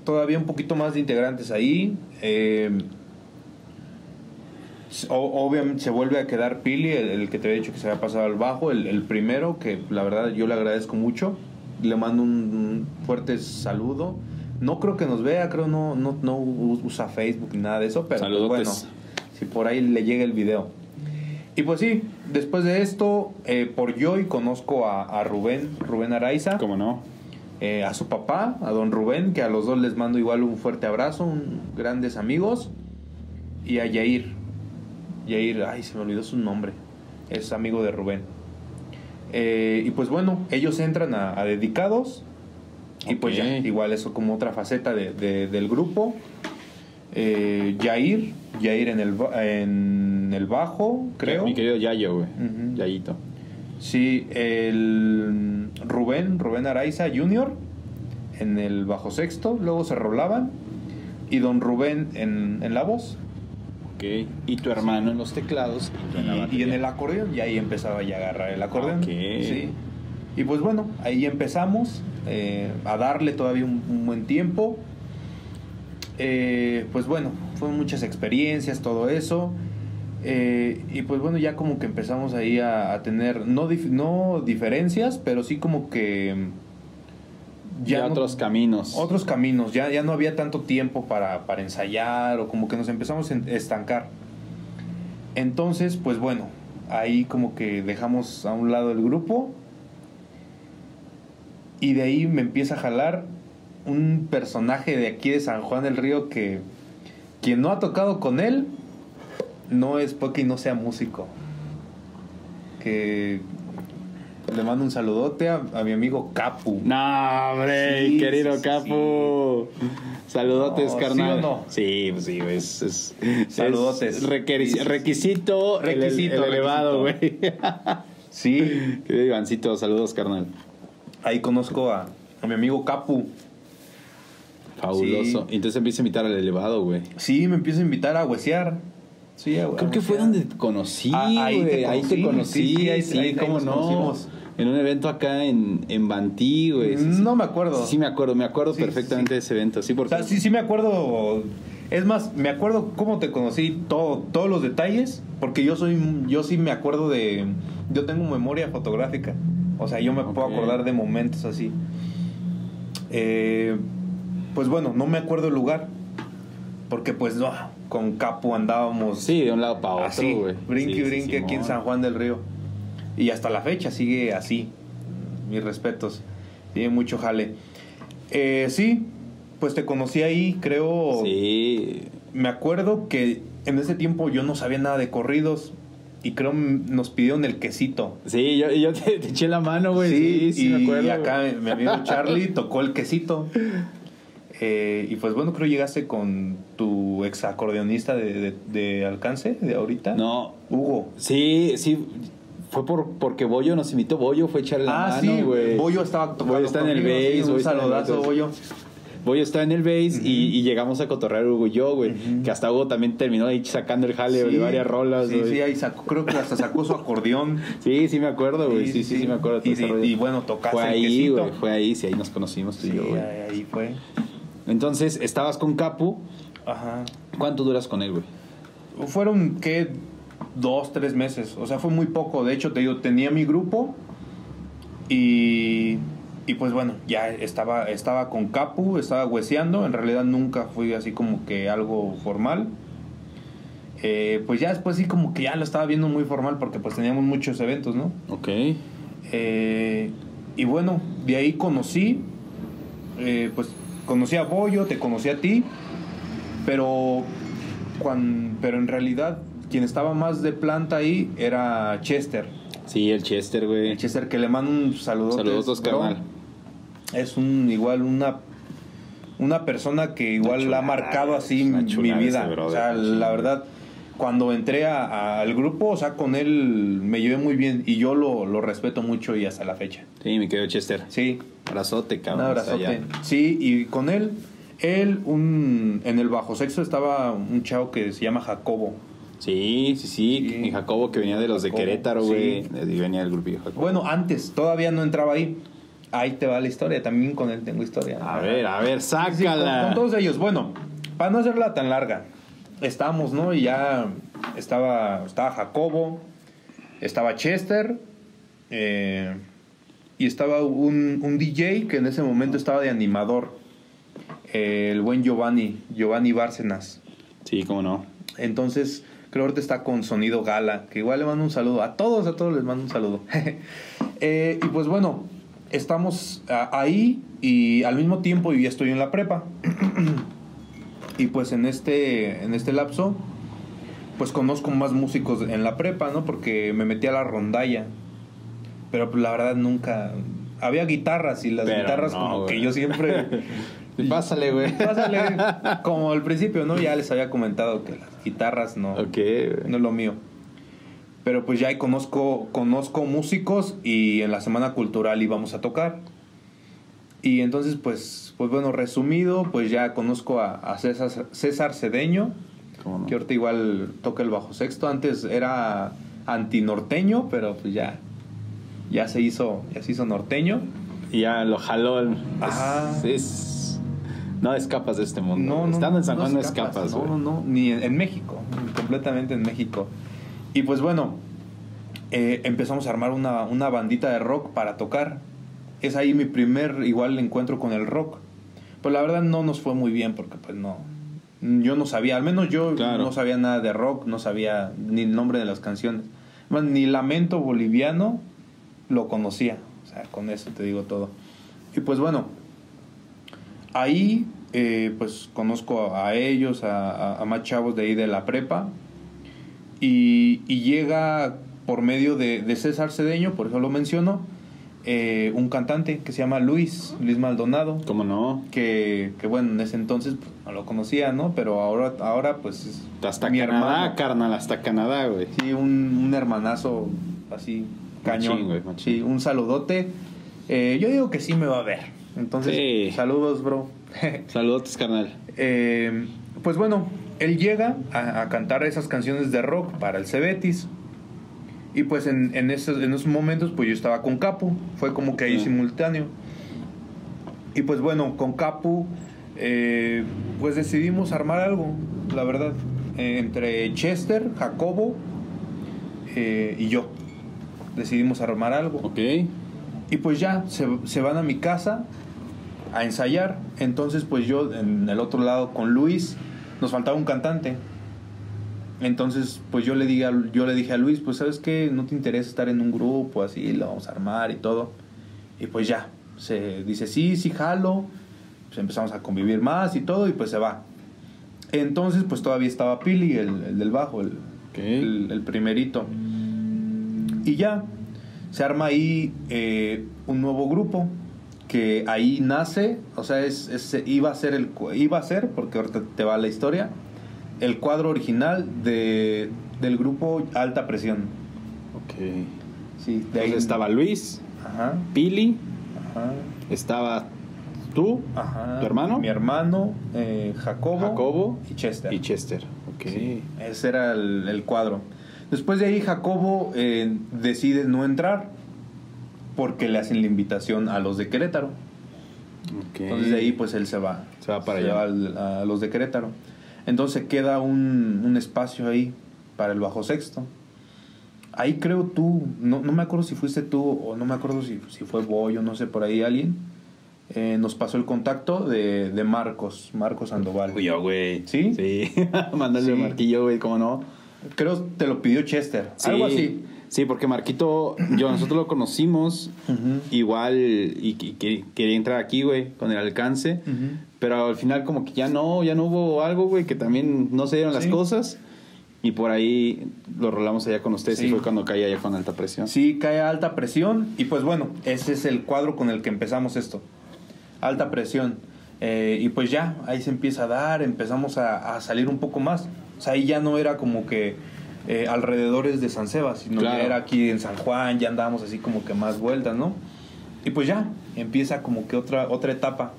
todavía un poquito más de integrantes ahí. Eh, o- obviamente se vuelve a quedar Pili, el, el que te había dicho que se había pasado al bajo, el, el primero, que la verdad yo le agradezco mucho. Le mando un, un fuerte saludo. No creo que nos vea, creo no, no, no usa Facebook ni nada de eso, pero pues bueno, si por ahí le llega el video. Y pues sí, después de esto, eh, por Joy conozco a, a Rubén, Rubén Araiza, ¿Cómo no? eh, a su papá, a don Rubén, que a los dos les mando igual un fuerte abrazo, un- grandes amigos, y a Yair. Yair, ay, se me olvidó su nombre, es amigo de Rubén. Eh, y pues bueno, ellos entran a, a dedicados, y pues ya, igual eso como otra faceta de- de- del grupo. Eh, Yair, Yair en el, en el bajo, creo. Mi querido Yayo, güey. Yayito. Sí, el Rubén, Rubén Araiza Jr. en el bajo sexto, luego se rolaban. Y don Rubén en, en la voz. Ok. Y tu hermano en los teclados. Y, tú en la Y, y batería. en el acordeón, y ahí empezaba ya a agarrar el acordeón. Ok. Sí. Y pues bueno, ahí empezamos eh, a darle todavía un, un buen tiempo. Eh, pues bueno, fueron muchas experiencias, todo eso. Eh, y pues bueno, ya como que empezamos ahí a, a tener, no, dif- no diferencias, pero sí como que... Ya, no- otros caminos. otros caminos, ya, ya no había tanto tiempo para, para ensayar o como que nos empezamos a estancar. Entonces, pues bueno, ahí como que dejamos a un lado el grupo y de ahí me empieza a jalar un personaje de aquí de San Juan del Río que quien no ha tocado con él no es porque no sea músico. Que le mando un saludote a, a mi amigo Capu. No, hombre, Sí, querido sí, sí, Capu. Saludotes, No, carnal. ¿sí o no? Sí, pues sí, güey. Es, es- Saludotes. es requisito, el- el- Requisito, el, elevado, güey. Sí, Querido Ivancito, saludos, carnal. ahí conozco a, a mi amigo Capu. Fabuloso. Y Entonces empieza a invitar al elevado, güey. Sí, me empieza a invitar a huesear. Sí, Creo que fue donde te conocí, Ah, ahí te güey. Ahí te conocí, conocí, sí, sí, ahí- sí, ahí- ahí cómo nos no. conocimos. En un evento acá en, en Bantí, güey. Sí, sí. No me acuerdo. Sí, me acuerdo, me acuerdo Sí, perfectamente de ese evento. Sí, O porque sea, sí, sí me acuerdo. Es más, me acuerdo cómo te conocí, todo, todos los detalles, porque yo soy, yo sí me acuerdo de, yo tengo memoria fotográfica, o sea, yo me puedo acordar de momentos así. Eh, pues bueno, no me acuerdo el lugar, porque pues no, con Capu andábamos Sí, de un lado para otro, güey. brinque brinque aquí en. San Juan del Río. Y hasta la fecha sigue así. Mis respetos. Tiene mucho jale. Eh, sí, pues te conocí ahí, creo. Sí. Me acuerdo que en ese tiempo yo no sabía nada de corridos. Y creo nos pidieron el quesito. Sí, yo, yo te, te eché la mano, güey. Sí, sí, y, me acuerdo. y acá mi amigo Charlie tocó el quesito. Eh, y pues bueno, creo llegaste con tu ex acordeonista de, de- de alcance de ahorita. No, Hugo. sí, sí. Fue por, porque Bollo nos invitó. Bollo fue echarle la Ah, mano, sí, güey. Bollo estaba tocando Bollo está en el sí, bass, Bollo un saludazo. Bollo. Bollo está en el bass Ujú. y, y llegamos a cotorrear Hugo y yo, güey. Que hasta Hugo también terminó ahí sacando el jale Sí, de varias rolas, Sí, güey. sí, ahí sacó, creo que hasta sacó su acordeón. Sí, sí me acuerdo, güey. Sí, sí, sí, me acuerdo. todo Y, bueno, tocaste Fue ahí, güey. Fue ahí, sí, ahí nos conocimos tú y Sí, yo, güey. ahí fue. Entonces, estabas con Capu. Ajá. ¿Cuánto duras con él, güey? Fueron, ¿qué? Dos, tres meses. O sea, fue muy poco. De hecho, te digo, tenía mi grupo y, y pues bueno, ya estaba, estaba con Capu, estaba hueseando. En realidad nunca fui así como que algo formal. Eh, pues ya después sí como que ya lo estaba viendo muy formal porque pues teníamos muchos eventos, ¿no? Ok. Eh, y bueno, de ahí conocí, eh, pues conocí a Bollo, te conocí a ti, pero, pero en realidad quien estaba más de planta ahí era Chester. Sí, el Chester, güey. El Chester que le mando un saludo. Saludos, carnal. Es un igual una una persona que igual chulada, ha marcado así mi vida. brother, o sea, la verdad, cuando entré a- a- al grupo, o sea, con él me llevé muy bien y yo lo, lo respeto mucho y hasta la fecha. Sí, mi querido Chester. Sí, Abrazote, un cabrón. hasta abrazote. Sí, y con él, él, un, en el bajo sexo estaba un chavo que se llama Jacobo. Sí, sí, sí. Sí. Mi Jacobo que venía de los de Querétaro, güey. sí. Y venía del grupillo Jacobo. Bueno, antes, todavía no entraba ahí. Ahí te va la historia, también con él tengo historia. A ver, a ver, con, sácala. con todos ellos. Bueno, para no hacerla tan larga, estábamos, ¿no? Y ya estaba, estaba Jacobo, estaba Chester, eh, y estaba un, un DJ que en ese momento estaba de animador. eh, el buen Giovanni, Giovanni Bárcenas. Sí, cómo no. Entonces, que ahorita está con Sonido Gala, que igual le mando un saludo. A todos, a todos les mando un saludo. Eh, y pues bueno, estamos ahí y al mismo tiempo yo ya estoy en la prepa. y pues en este, en este lapso, pues conozco más músicos en la prepa, ¿no? Porque me metí a la rondalla. Pero pues, la verdad nunca... Había guitarras y las Pero guitarras no, como güey. que yo siempre... Pásale, güey. Pásale, como al principio, ¿no? Ya les había comentado que las guitarras no, Ok, güey. no es lo mío. Pero pues ya ahí conozco, conozco músicos y en la semana cultural íbamos a tocar. Y entonces, pues, pues bueno, resumido, pues ya conozco a, a César, César Cedeño, ¿Cómo no? que ahorita igual toca el bajo sexto. Antes era antinorteño, pero pues ya, ya se hizo, ya se hizo norteño. Y ya lo jaló. Es, es- no escapas de este mundo. No, no, Estando en San Juan no escapas, escapas, No, güey. no, no, ni en, México, completamente en México. Y pues bueno, eh, empezamos a armar una, una bandita de rock para tocar. Es ahí mi primer igual encuentro con el rock. Pues la verdad no nos fue muy bien porque pues no, yo no sabía, al menos yo Claro. no sabía nada de rock, no sabía ni el nombre de las canciones. Ni Lamento Boliviano lo conocía. O sea, con eso te digo todo. Y pues bueno, ahí eh, pues conozco a ellos, a, a- a más chavos de ahí de la prepa. Y, y llega por medio de, de César Cedeño, por eso lo menciono, eh, un cantante que se llama Luis, Luis Maldonado ¿Cómo no? que, que bueno, en ese entonces pues, no lo conocía, ¿no? Pero ahora, ahora pues es Hasta mi Canadá, hermano. carnal, hasta Canadá, güey. Sí, un, un hermanazo así, cañón. Machín, güey, machín. Sí, un saludote. Eh, yo digo que sí me va a ver. Entonces, Sí. saludos, bro. Saludos, carnal. Eh, pues bueno, él llega a, a cantar esas canciones de rock para el Cebetis. Y pues en, en, esos, en esos momentos pues yo estaba con Capu. Fue como que ahí Sí. simultáneo. Y pues bueno, con Capu eh, pues decidimos armar algo, la verdad. Eh, entre Chester, Jacobo eh, y yo. Decidimos armar algo. Ok. Y pues ya, se, se van a mi casa a ensayar. Entonces, pues yo en el otro lado con Luis, nos faltaba un cantante. Entonces, pues yo le, dije a, yo le dije a Luis, pues sabes qué, no te interesa estar en un grupo así, lo vamos a armar y todo. Y pues ya, se dice, sí, sí, jalo. Pues empezamos a convivir más y todo y pues se va. Entonces, pues todavía estaba Pili, el, el del bajo, el, Ok. el, el primerito. Y ya, se arma ahí eh, un nuevo grupo que ahí nace, o sea, es, es- iba a ser el iba a ser porque ahorita te va la historia, el cuadro original de, del grupo Alta Presión. Ok. Sí, de ahí estaba Luis, Ajá, Pili, ajá, estaba tú, ajá. ¿Tu hermano? Mi hermano, eh, Jacobo, Jacobo y Chester. y Chester. Ok. Sí, ese era el, el cuadro. Después de ahí Jacobo eh, decide no entrar porque le hacen la invitación a los de Querétaro. Ok. Entonces de ahí pues él se va. Se va para allá. al- a los de Querétaro. Entonces queda un, un espacio ahí para el bajo sexto. Ahí creo tú, no, no me acuerdo si fuiste tú o no me acuerdo si, si fue Boy o no sé, por ahí alguien. eh, nos pasó el contacto de, de Marcos, Marcos Sandoval. Yo, güey. ¿Sí? Sí. Mándale Sí. un marquillo, güey, cómo no. Creo te lo pidió Chester. Sí. Algo así. Sí, porque Marquito, yo, nosotros lo conocimos igual y, y que- quería entrar aquí, güey, con el alcance. Ujú. Pero al final como que ya no, ya no hubo algo, güey, que también no se dieron las cosas. Y por ahí lo rolamos allá con ustedes y fue cuando caía allá con alta presión. Sí, cae a alta presión y pues bueno, ese es el cuadro con el que empezamos esto. Alta presión. Eh, y pues ya, ahí se empieza a dar, empezamos a, a salir un poco más. O sea, ahí ya no era como que eh, alrededores de San Sebas, sino Claro. ya era aquí en San Juan, ya andábamos así como que más vueltas, ¿no? Y pues ya, empieza como que otra, otra etapa.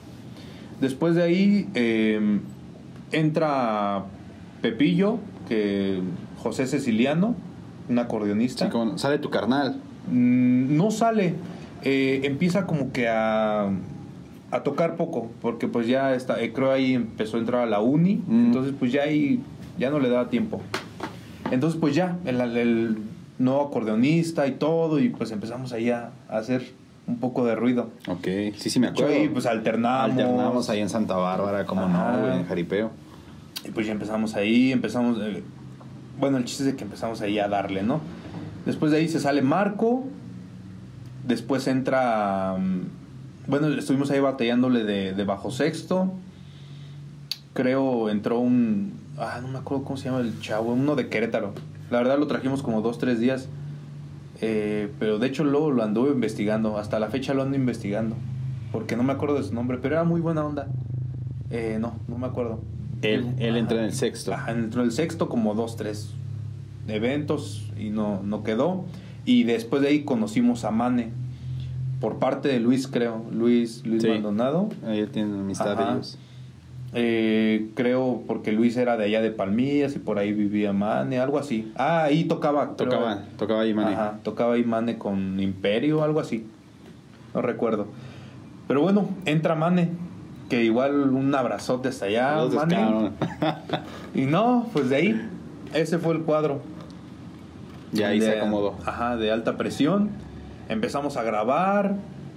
Después de ahí eh, entra Pepillo, que José Ceciliano, un acordeonista. Sí, como- sale tu carnal. Mm, no sale. Eh, empieza como que a, a tocar poco, porque pues ya está, eh, creo ahí empezó a entrar a la uni, Mm. entonces pues ya ahí ya no le daba tiempo. Entonces pues ya, el, el nuevo acordeonista y todo, y pues empezamos ahí a, a hacer un poco de ruido. Ok, sí, sí me acuerdo. ahí pues alternamos. Alternamos ahí en Santa Bárbara, como no, güey, en Jaripeo. Y pues ya empezamos ahí, empezamos... eh, bueno, el chiste es de que empezamos ahí a darle, ¿no? Después de ahí se sale Marco. Después entra... mm, Bueno, estuvimos ahí batallándole de, de bajo sexto. Creo entró un... Ah, no me acuerdo cómo se llama el chavo. Uno de Querétaro. La verdad lo trajimos como dos, tres días. Eh, pero de hecho luego lo anduve investigando. Hasta la fecha lo ando investigando. Porque no me acuerdo de su nombre. Pero era muy buena onda. Eh, no, no me acuerdo. Él, él entra en el sexto. Ajá, entró en el sexto como dos, tres eventos y no, no quedó. Y después de ahí conocimos a Mane. Por parte de Luis, creo. Luis, Luis Sí. Maldonado. Ahí tienen amistad Ajá. ellos. Eh, creo porque Luis era de allá de Palmillas y por ahí vivía Mane, algo así. Ah, ahí tocaba. creo. Tocaba, tocaba ahí, Mane. Ajá, tocaba ahí Mane con Imperio, algo así. No recuerdo. Pero bueno, entra Mane. Que igual un abrazote hasta allá. Saludos, Mane. Y no, pues de ahí, ese fue el cuadro. Ya ahí De- se acomodó. Ajá, de alta presión. Empezamos a grabar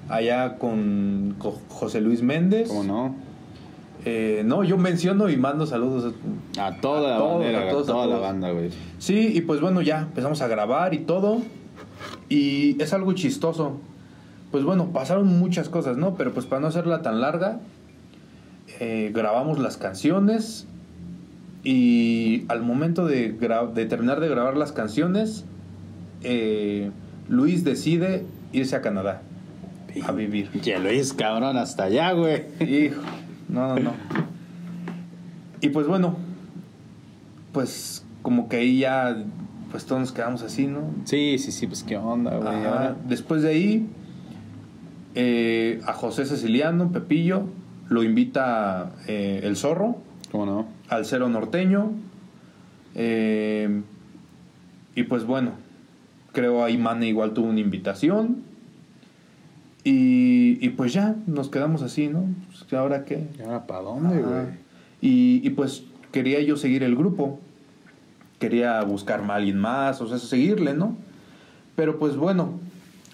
allá con, con José Luis Méndez. ¿Cómo no? Eh, no, yo menciono y mando saludos. A toda A la todos, bandera, a güey, todos, a toda la todos. banda, güey. Sí, y pues bueno, ya empezamos a grabar y todo. Y es algo chistoso. Pues bueno, pasaron muchas cosas, ¿no? Pero pues para no hacerla tan larga, eh, grabamos las canciones. Y al momento de, terminar de grabar las canciones, eh, Luis decide irse a Canadá a vivir. Ya lo es, cabrón, hasta allá, güey. Hijo, no, no, no. Y pues bueno, pues como que ahí ya, pues todos nos quedamos así, ¿no? Sí, sí, sí, pues qué onda, güey. Ahora, Después de ahí, eh, a José Ceciliano, Pepillo, lo invita eh, el zorro ¿Cómo no? al cero norteño. eh, y pues bueno, creo ahí Mane igual tuvo una invitación. Y, y pues ya, nos quedamos así, ¿no? Pues, ¿Ahora qué? ¿Y ahora para dónde, güey? Y, y pues quería yo seguir el grupo. Quería buscar a alguien más, o sea, seguirle, ¿no? Pero pues bueno,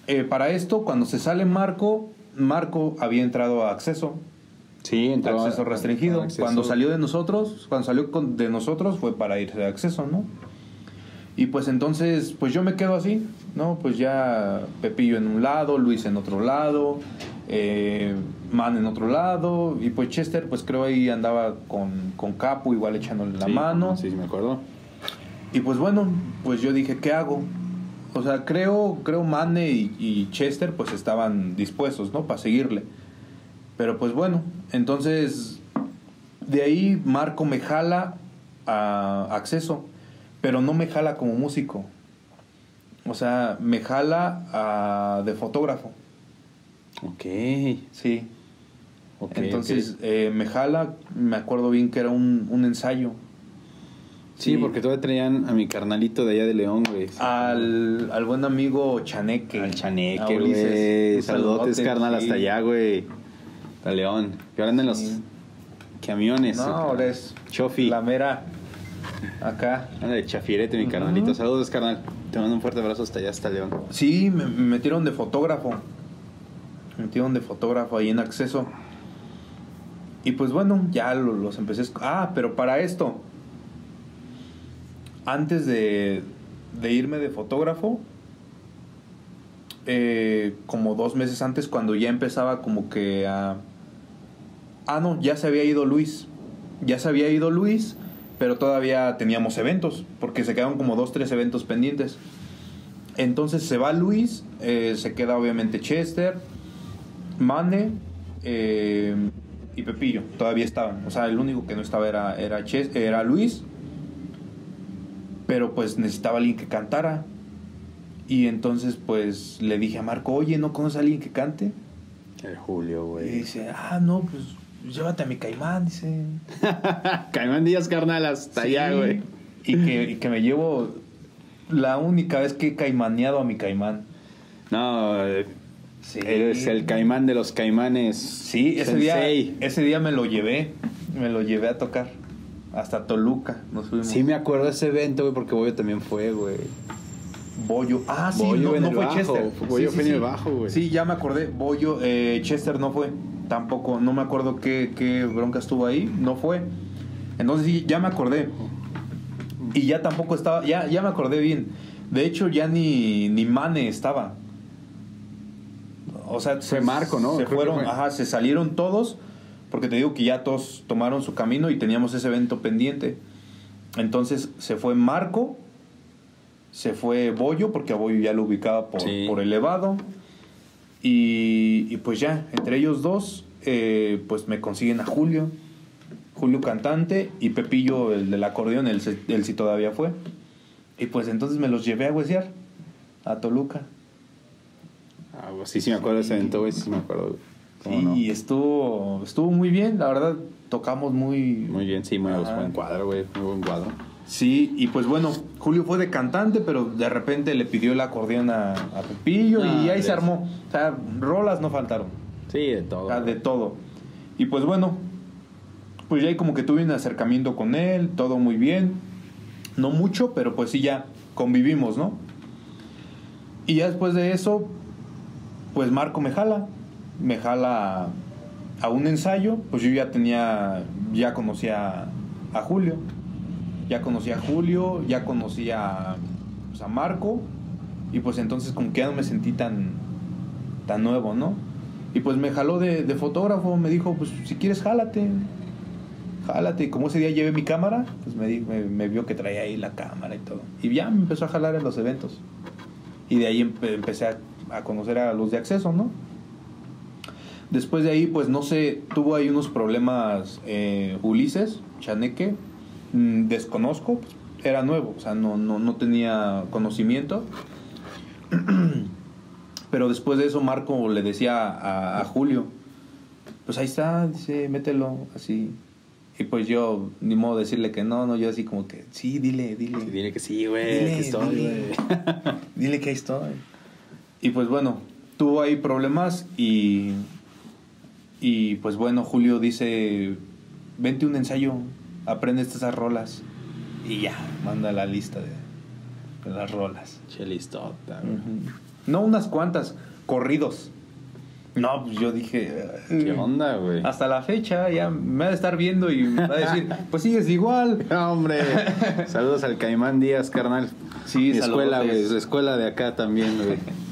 eh, para esto, cuando se sale Marco, Marco había entrado a acceso, Sí, entró. a- acceso restringido. a acceso. Cuando salió de nosotros, cuando salió de nosotros fue para irse a acceso, ¿no? Y pues entonces, pues yo me quedo así, ¿no? Pues ya Pepillo en un lado, Luis en otro lado, eh, Man en otro lado, y pues Chester, pues creo ahí andaba con, con Capu, igual echándole la Sí, mano. Sí, sí, me acuerdo. Y pues bueno, pues yo dije, ¿qué hago? O sea, creo, creo Mane y, y Chester pues estaban dispuestos, ¿no? Para seguirle. Pero pues bueno, entonces de ahí Marco me jala a acceso, pero no me jala como músico. O sea, me jala a- de fotógrafo. Ok. Sí. Entonces eh, me jala, me acuerdo bien que era un, un ensayo. Sí, porque todavía traían a mi carnalito de allá de León, güey. Al, al buen amigo Chaneque. Al Chaneque, güey. Saludotes, saludote, carnal, sí. hasta allá, güey. A León. Que ahora andan los Sí. camiones. No, ahora es Chofi. la mera acá. Anda de chafirete, mi carnalito. Saludos, carnal. Te mando un fuerte abrazo hasta allá, hasta León. Sí, me, me metieron de fotógrafo. Me metieron de fotógrafo ahí en acceso. Y pues bueno, ya lo- los empecé Ah, pero para esto, antes de, de irme de fotógrafo, eh, como dos meses antes, cuando ya empezaba como que a... Ah, no, ya se había ido Luis. Ya se había ido Luis, pero todavía teníamos eventos, porque se quedaron como dos, tres eventos pendientes. Entonces se va Luis, eh, se queda obviamente Chester, Mane eh, y Pepillo. Todavía estaban. O sea, el único que no estaba era, era, Ches- era Luis. Pero pues necesitaba alguien que cantara. Y entonces pues le dije a Marco, oye, ¿no conoces a alguien que cante? El Julio, Y güey. dice, ah, no, pues llévate a mi caimán, dice. Caimán Díaz, carnal, hasta Sí. allá, güey. Y que, y que me llevo la única vez que he caimaneado a mi caimán. No, eh, Sí. eres el caimán de los caimanes. Sí, ese día, ese día me lo llevé. Me lo llevé a tocar. Hasta Toluca nos fuimos. Sí, me acuerdo de ese evento, güey, porque Boyo también fue, güey. Bollo. Ah, sí, no, en no el fue bajo, Chester. Bollo Sí, fue sí, en el bajo, güey. Sí, ya me acordé. Bollo, eh, Chester no fue. Tampoco, no me acuerdo qué, qué bronca estuvo ahí. No fue. Entonces sí, ya me acordé. Y ya tampoco estaba, ya, ya me acordé bien. De hecho, ya ni, ni Mane estaba. O sea, Fue se- Marco, ¿no? Se Creo fueron, fue. ajá, se salieron todos. Porque te digo que ya todos tomaron su camino y teníamos ese evento pendiente. Entonces se fue Marco, se fue Bollo, porque a Bollo ya lo ubicaba por, Sí. por elevado. Y, y pues ya, entre ellos dos, eh, pues me consiguen a Julio. Julio cantante y Pepillo, el del acordeón, él, él sí todavía fue. Y pues entonces me los llevé a huesear, a Toluca. Ah, sí, sí me acuerdo de ese evento, güey. Sí, me acuerdo, y estuvo, estuvo muy bien, la verdad, tocamos muy... Muy bien, sí, muy buen cuadro, güey. Muy buen cuadro. Sí, y pues bueno, Julio fue de cantante, pero de repente le pidió el acordeón a, a Pepillo Ah, y ahí se armó. O sea, rolas no faltaron. Sí, de todo. O sea, de todo. Y pues bueno, pues ya ahí como que tuve un acercamiento con él, todo muy bien. No mucho, pero pues sí ya convivimos, ¿no? Y ya después de eso, pues Marco me jala. Me jala a, un ensayo. Pues yo ya tenía, ya conocía a Julio. Ya conocía a Julio, ya conocía pues, a Marco. Y pues entonces como que ya no me sentí tan, tan nuevo, ¿no? Y pues me jaló de, fotógrafo, me dijo, pues si quieres, jálate. Jálate. Y como ese día llevé mi cámara, pues me, me, vio que traía ahí la cámara y todo. Y ya me empezó a jalar en los eventos. Y de ahí empe- empecé a, a conocer a los de acceso, ¿no? Después de ahí, pues no sé, tuvo ahí unos problemas eh, Ulises, Chaneque, mm, desconozco, pues, era nuevo, o sea, no, no, no tenía conocimiento. Pero después de eso Marco le decía a, a Julio, pues ahí está, dice, mételo así. Y pues yo, ni modo de decirle que no, no, yo así como que, sí, dile, dile. Sí, dile que sí, güey. Dile, Aquí estoy, dile. Dile que ahí estoy. Y pues bueno, tuvo ahí problemas y, y pues bueno, Julio dice, vente un ensayo, aprende estas rolas. Y ya, manda la lista de, de las rolas. Chelistota, güey. No unas cuantas, corridos. No, pues yo dije... ¿Qué onda, güey? Hasta la fecha ya me va a estar viendo y me va a decir, pues sigues igual. No, hombre. Saludos al Caimán Díaz, carnal. Sí, Mi escuela, güey. Escuela de acá también, güey.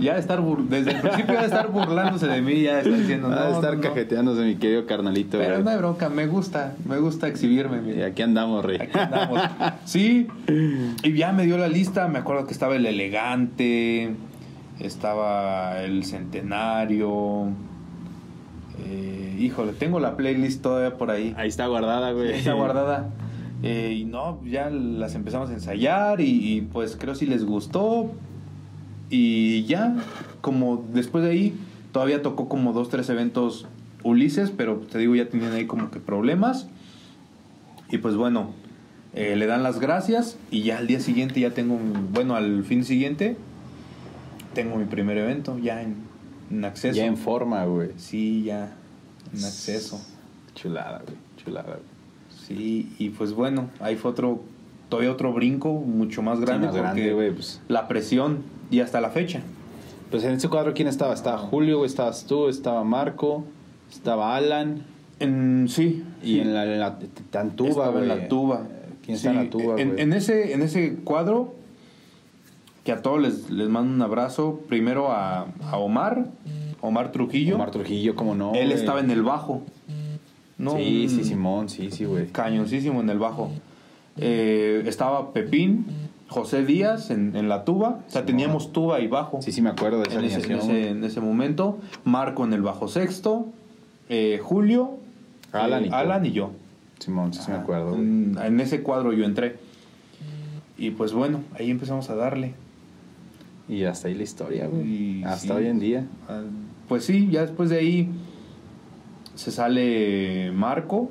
Ya de estar bur- desde el principio de estar burlándose de mí, ya está diciendo, no, Va a estar no, no". cajeteándose mi querido carnalito, Pero güey. no hay bronca, me gusta, me gusta exhibirme. Y aquí andamos, rey. Aquí andamos. Sí, y ya me dio la lista, me acuerdo que estaba el elegante, estaba el centenario. eh, híjole, tengo la playlist todavía por ahí. Ahí está guardada, güey. Está guardada. Eh, y no, ya las empezamos a ensayar y, y, pues creo si les gustó. Y ya, como después de ahí, todavía tocó como dos, tres eventos Ulises, pero te digo, ya tenían ahí como que problemas. Y pues bueno, eh, le dan las gracias y ya al día siguiente ya tengo, un- bueno, al fin siguiente, tengo mi primer evento ya en, en acceso. Ya en forma, güey. Sí, ya en acceso. Chulada, güey. Chulada, güey. Sí, y pues bueno, ahí fue otro, todavía otro brinco mucho más grande, más porque grande, güey, pues. la presión y hasta la fecha. Pues en ese cuadro, ¿quién estaba? Estaba Julio, estabas tú, estaba Marco, estaba Alan. En, sí, Y sí. en la, en la güey. en la tuba. ¿Quién está en Sí, la tuba, en, en ese, en ese cuadro, que a todos les, les mando un abrazo, primero a, a Omar, Omar Trujillo. Omar Trujillo, ¿cómo no? Él estaba en el bajo. No, Sí, sí, un Simón, sí, sí, güey. Cañoncísimo en el bajo. Eh, estaba Pepín, José Díaz en, en la tuba. O sea, teníamos tuba y bajo. Sí, sí, me acuerdo de esa en ese, en, ese, en ese momento. Marco en el bajo sexto. eh, Julio. Alan eh, y tú. Alan y yo. Simón, sí, sí me acuerdo. En, en ese cuadro yo entré. Y pues bueno, ahí empezamos a darle. Y hasta ahí la historia, güey. Y Hasta sí. hoy en día. Ah, Pues sí, ya después de ahí se sale Marco.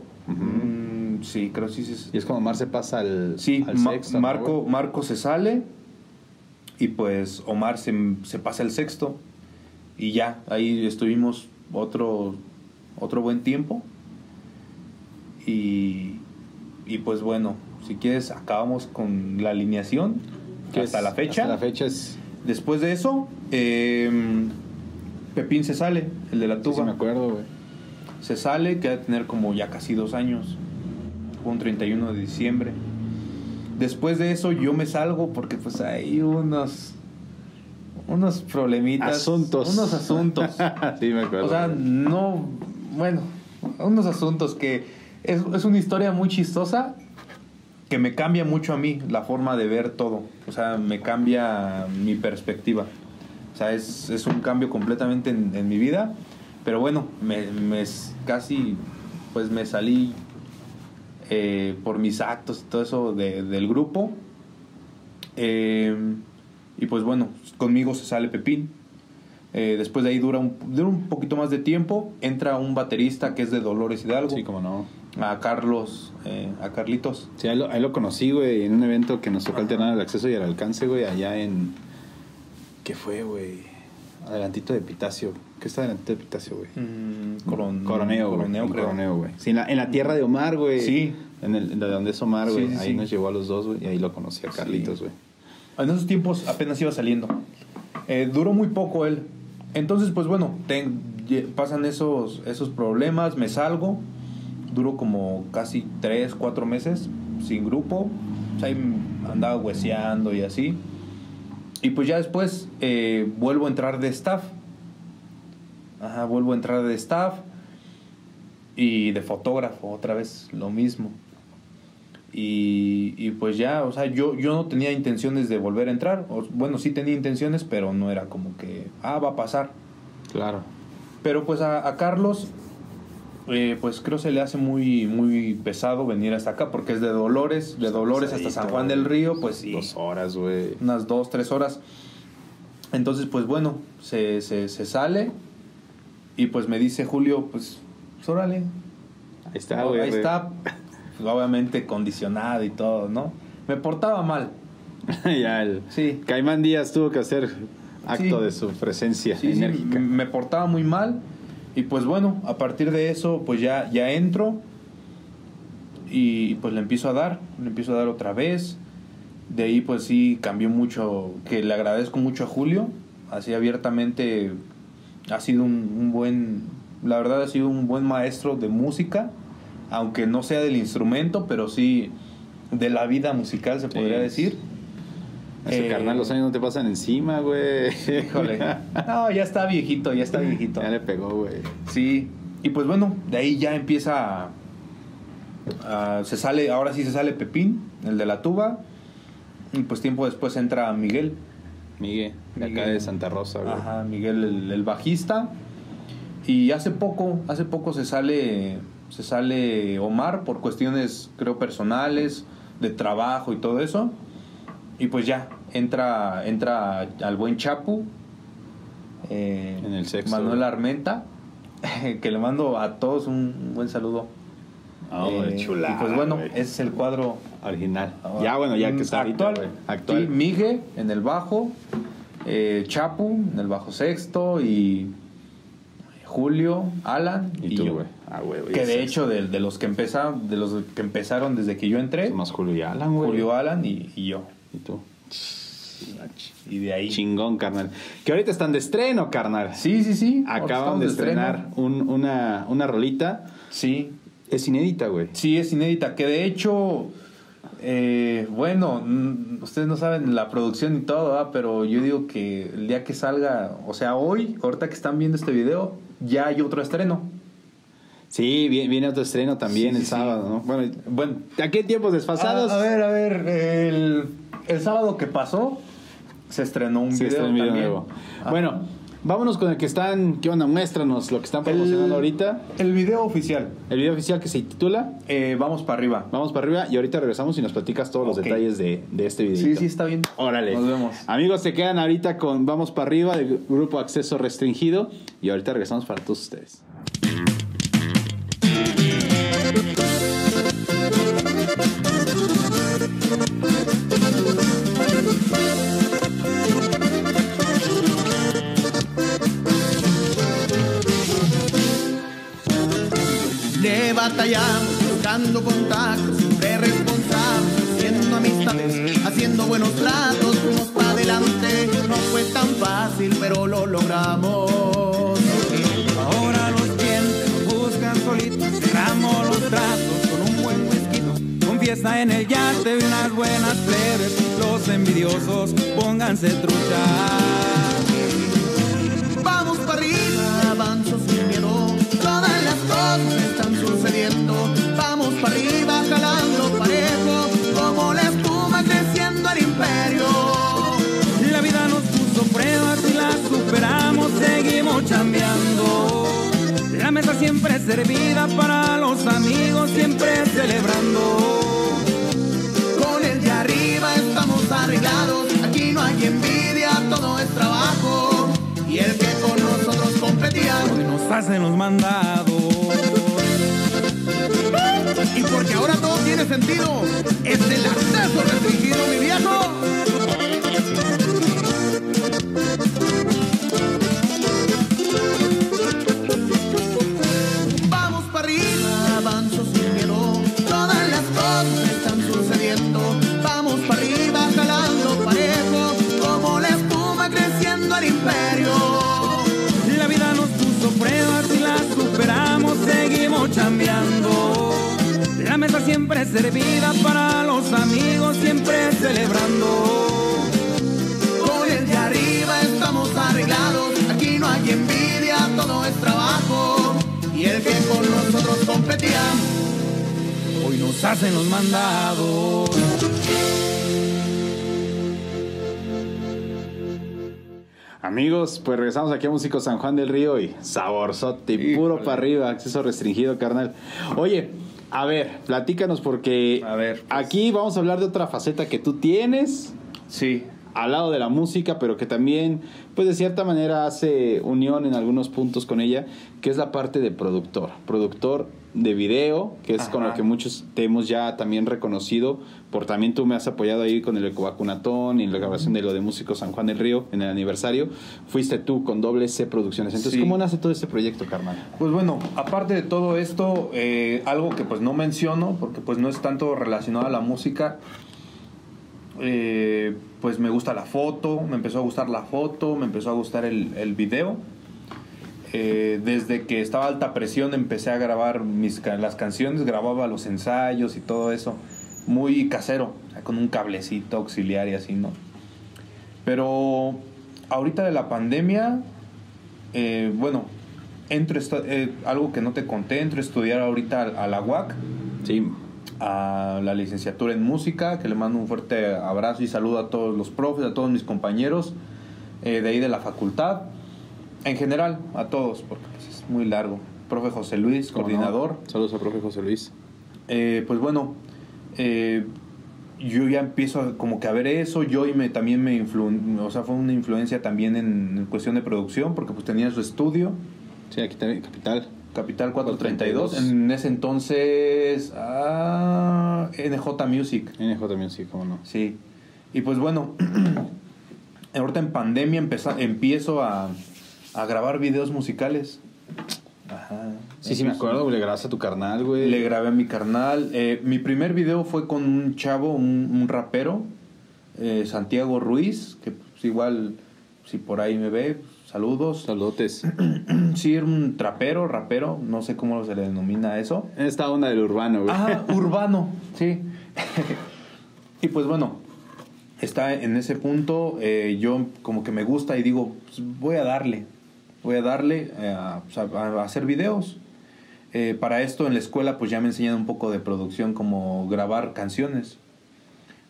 Sí, creo que sí. sí, Y es cuando Mar se pasa al, Sí, al Ma- sexto. ¿no, Marco? Marco se sale y pues Omar se, se pasa el sexto y ya, ahí estuvimos otro, otro buen tiempo y, y pues bueno, si quieres acabamos con la alineación. Que hasta es- la fecha. Hasta la fecha es. Después de eso, eh, Pepín se sale, el de la tuba. sí me acuerdo, güey. se sale, que de tener como ya casi dos años. Fue un 31 de diciembre. Después de eso yo me salgo porque pues hay unos unos problemitas, Asuntos. unos asuntos. sí, me acuerdo. o sea, no, bueno, unos asuntos que es, es una historia muy chistosa que me cambia mucho a mí la forma de ver todo. O sea, me cambia mi perspectiva. O sea, es, es un cambio completamente en, en mi vida. Pero bueno, me, me casi pues me salí eh, por mis actos y todo eso de- del grupo. Eh, y pues bueno, conmigo se sale Pepín. Eh, después de ahí dura un, dura un poquito más de tiempo. Entra un baterista que es de Dolores Hidalgo. Sí, como no. A Carlos, eh, a Carlitos. Sí, ahí lo, ahí lo conocí, güey, en un evento que nos tocó alternar el acceso y el alcance, güey, allá en. ¿Qué fue, güey? Adelantito de Pitacio. ¿Qué está adelantito de Pitacio, güey? Mm, Coron- Coroneo, güey. Coroneo, en creo. Coroneo, güey. Sí, en la, en la tierra de Omar, güey. Sí. En el, de donde es Omar, güey. Sí, sí, ahí sí. nos llevó a los dos, güey. Y ahí lo conocí a. Carlitos, güey. En esos tiempos apenas iba saliendo. Eh, duró muy poco él. Entonces, pues bueno, pasan esos, esos problemas, me salgo. Duro como casi 3, 4 meses sin grupo. O sea, ahí andaba hueseando y así. Y pues ya después eh, vuelvo a entrar de staff. Ajá, vuelvo a entrar de staff. Y de fotógrafo, otra vez lo mismo. Y, y pues ya, o sea, yo, yo no tenía intenciones de volver a entrar. O- bueno, sí tenía intenciones, pero no era como que, ah, va a pasar. Claro. Pero pues a, a Carlos, eh, pues creo se le hace muy, muy pesado venir hasta acá, porque es de Dolores, de Dolores hasta San Juan del Río, pues sí, Dos horas, güey. unas dos, tres horas. Entonces, pues bueno, se, se, se sale y pues me dice Julio, pues, pues órale, Ahí está, güey. ahí está, pues, obviamente condicionado y todo, ¿no? Me portaba mal. ya el. Sí. Caimán Díaz tuvo que hacer acto Sí. de su presencia Sí, enérgica. me portaba muy mal y pues bueno, a partir de eso pues ya, ya entro y pues le empiezo a dar, le empiezo a dar otra vez. De ahí pues sí cambió mucho, que le agradezco mucho a Julio, así abiertamente ha sido un, un buen, la verdad ha sido un buen maestro de música, aunque no sea del instrumento, pero sí de la vida musical se Sí. podría decir. Ese Eh, carnal, los años no te pasan encima, güey. Híjole. No, ya está viejito, ya está viejito. ya le pegó, güey. Sí. Y pues bueno, de ahí ya empieza a, a- se sale, ahora sí se sale Pepín, el de la tuba. Y pues tiempo después entra Miguel. Miguel, de acá de Santa Rosa, güey. Ajá, Miguel el, el bajista. Y hace poco, hace poco se sale se sale Omar por cuestiones creo personales, de trabajo y todo eso. Y pues ya entra entra al buen Chapu eh, En el sexto. Manuel Armenta que le mando a todos un buen saludo. Ah, Eh, chulada, y pues bueno, ese es el cuadro Original. Ya, bueno, ya que está ahorita, actual. güey. Actual. Sí, Migue en el bajo, eh, Chapu en el bajo sexto y Julio, Alan y, y tú, yo. Ah, güey. Que de hecho de, de los que empezaron, de los que empezaron desde que yo entré, Somos Julio y Alan. Julio, Alan y, y yo. Y tú. Y de ahí. Chingón, carnal. Que ahorita están de estreno, carnal. Sí, sí, sí. Acaban de estrenar un- una, una rolita. Sí, Es inédita, güey. Sí, es inédita. Que de hecho, eh, bueno, mm, ustedes no saben la producción y todo, ¿verdad? pero yo digo que el día que salga, o sea, hoy, ahorita que están viendo este video, ya hay otro estreno. Sí, viene, otro estreno también Sí, el sí, sábado. ¿no? Bueno, Bueno, aquí en tiempos desfasados. A, a ver, a ver, el, el sábado que pasó se estrenó un se video estrena un video nuevo. Bueno, vámonos con el que están. ¿Qué onda? Muéstranos lo que están promocionando el, ahorita. El video oficial. El video oficial que se titula Eh, vamos para arriba. Vamos para arriba y ahorita regresamos y nos platicas todos los detalles de, de este video. Sí, sí, está bien. Órale. Nos vemos. Amigos, se quedan ahorita con Vamos para arriba del grupo Acceso Restringido y ahorita regresamos para todos ustedes. batallamos, buscando contactos, siempre responsables, haciendo amistades, haciendo buenos tratos, fuimos para adelante, no fue tan fácil, pero lo logramos. Ahora los clientes nos buscan solitos, cerramos los tratos con un buen whisky, con fiesta en el yate y unas buenas plebes, los envidiosos pónganse truchas. Vamos para arriba, avanzo sin miedo, todas las cosas para arriba, jalando parejo. Como la espuma creciendo el imperio. La vida nos puso pruebas y las superamos, seguimos chambeando. La mesa siempre servida para los amigos, siempre celebrando. Con el de arriba estamos arreglados. Aquí no hay envidia, todo es trabajo. Y el que con nosotros competía. Nos hacen los mandados. Y porque ahora todo tiene sentido. Es el acceso restringido, mi viejo. Servida para los amigos, siempre celebrando. Con el de arriba estamos arreglados. Aquí no hay envidia, todo es trabajo. Y el que con nosotros competía. Hoy nos hacen los mandados. Amigos, pues regresamos aquí a Músico San Juan del Río y saborzote, y puro para arriba, acceso restringido, carnal. Oye, a ver, platícanos porque A ver, pues. aquí vamos a hablar de otra faceta que tú tienes Sí, al lado de la música, pero que también, pues de cierta manera hace unión en algunos puntos con ella, que es la parte de productor, productor de video, que es con lo que muchos te hemos ya también reconocido, por también tú me has apoyado ahí con el ecovacunatón y la grabación de lo de Músico San Juan del Río en el aniversario, fuiste tú con doble C Producciones. Entonces, Sí. ¿cómo nace todo este proyecto, carnal? Pues bueno, aparte de todo esto, eh, algo que pues no menciono, porque pues no es tanto relacionado a la música, eh, pues me gusta la foto, me empezó a gustar la foto, me empezó a gustar el, el video. Eh, desde que estaba alta presión empecé a grabar mis, las canciones, grababa los ensayos y todo eso, muy casero, o sea, con un cablecito auxiliar y así, ¿no? Pero ahorita de la pandemia, eh, bueno, entro, a eh, algo que no te conté, entro a estudiar ahorita a, a la UAC, Sí, a la licenciatura en música, que le mando un fuerte abrazo y saludo a todos los profes, a todos mis compañeros eh, de ahí de la facultad, en general, a todos, porque pues, es muy largo. Profe José Luis, ¿cómo no? coordinador. Saludos al profe José Luis. Eh, pues bueno, eh, yo ya empiezo a- como que a ver eso, yo y me, también me influ o sea, fue una influencia también en, cuestión de producción, porque pues tenía su estudio, Sí, aquí también, Capital. Capital 432, en ese entonces, ah, NJ Music, NJ sí, cómo no. sí. Y pues bueno, ahorita en pandemia empeza- empiezo a, a grabar videos musicales. Ajá. Sí, sí, me acuerdo, güey, le grabaste a tu carnal, güey. Le grabé a mi carnal. Eh, mi primer video fue con un chavo, un, un rapero, eh, Santiago Ruiz, que pues, igual, si por ahí me ve, saludos. Saludotes. Sí, era un trapero, rapero, no sé cómo se le denomina eso. Esta onda del urbano, güey. Ah, urbano, sí. y pues bueno, está en ese punto, eh, yo como que me gusta y digo, pues, voy a darle, voy a darle eh, a, hacer videos. Eh, para esto en la escuela pues ya me enseñan un poco de producción como grabar canciones.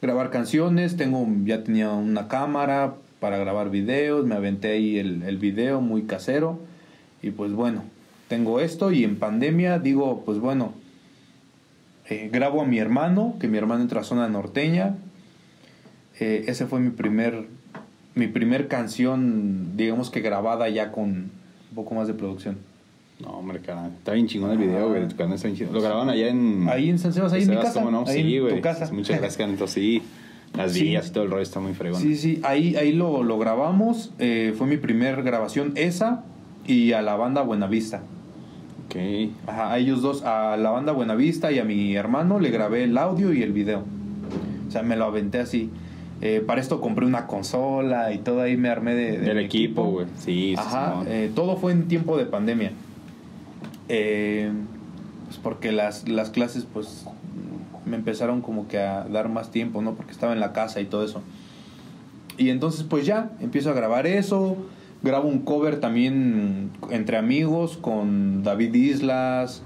Grabar canciones, tengo, ya tenía una cámara para grabar videos, me aventé ahí el, video muy casero y pues bueno, tengo esto y en pandemia digo pues bueno, eh, grabo a mi hermano, que mi hermano entra a zona norteña. Ese fue mi primer, mi primer canción, digamos que grabada ya con un poco más de producción. No, hombre, carnal. Está bien chingón el video, Ah. güey. Chingón. Lo grabaron allá en. Ahí en San Sebas, ahí en mi casa. ¿cómo no? ahí sí, en güey. tu casa. Muchas gracias. Entonces, sí. Las Sí. vías y todo el rollo está muy fregón. Sí, sí, ahí, ahí lo, lo grabamos. eh, fue mi primer grabación, esa y a la banda Buenavista. Ok. Ajá, a ellos dos, a la banda Buenavista y a mi hermano le grabé el audio y el video. O sea, me lo aventé así. Eh, para esto compré una consola y todo ahí me armé de, de Del equipo, güey. Sí, sí, Ajá, Simón. eh, todo fue en tiempo de pandemia. Eh, pues porque las, las clases pues me empezaron como que a dar más tiempo, ¿no? Porque estaba en la casa y todo eso. Y entonces pues ya, empiezo a grabar eso, grabo un cover también entre amigos con David Islas,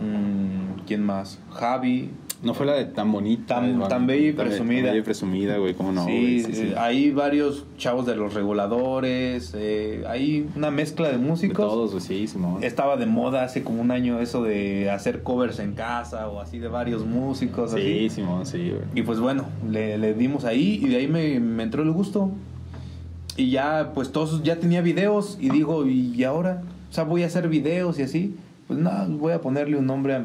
mm, ¿quién más? Javi. No fue la de tan bonita. Tan- tan bella y Tan- presumida. tan bella y presumida, güey, cómo no. sí, güey, sí, sí. eh, hay varios chavos de los reguladores, eh, hay una mezcla de De músicos. todos, güey, sí, Simón. Estaba de moda hace como un año eso de hacer covers en casa o así de varios músicos. Sí, así. Simón, sí, güey. Y pues bueno, le, le dimos ahí y de ahí me, me entró el gusto. Y ya, pues todos, ya tenía videos y digo, ¿y ahora? O sea, voy a hacer videos y así. Pues nada, voy a ponerle un nombre a,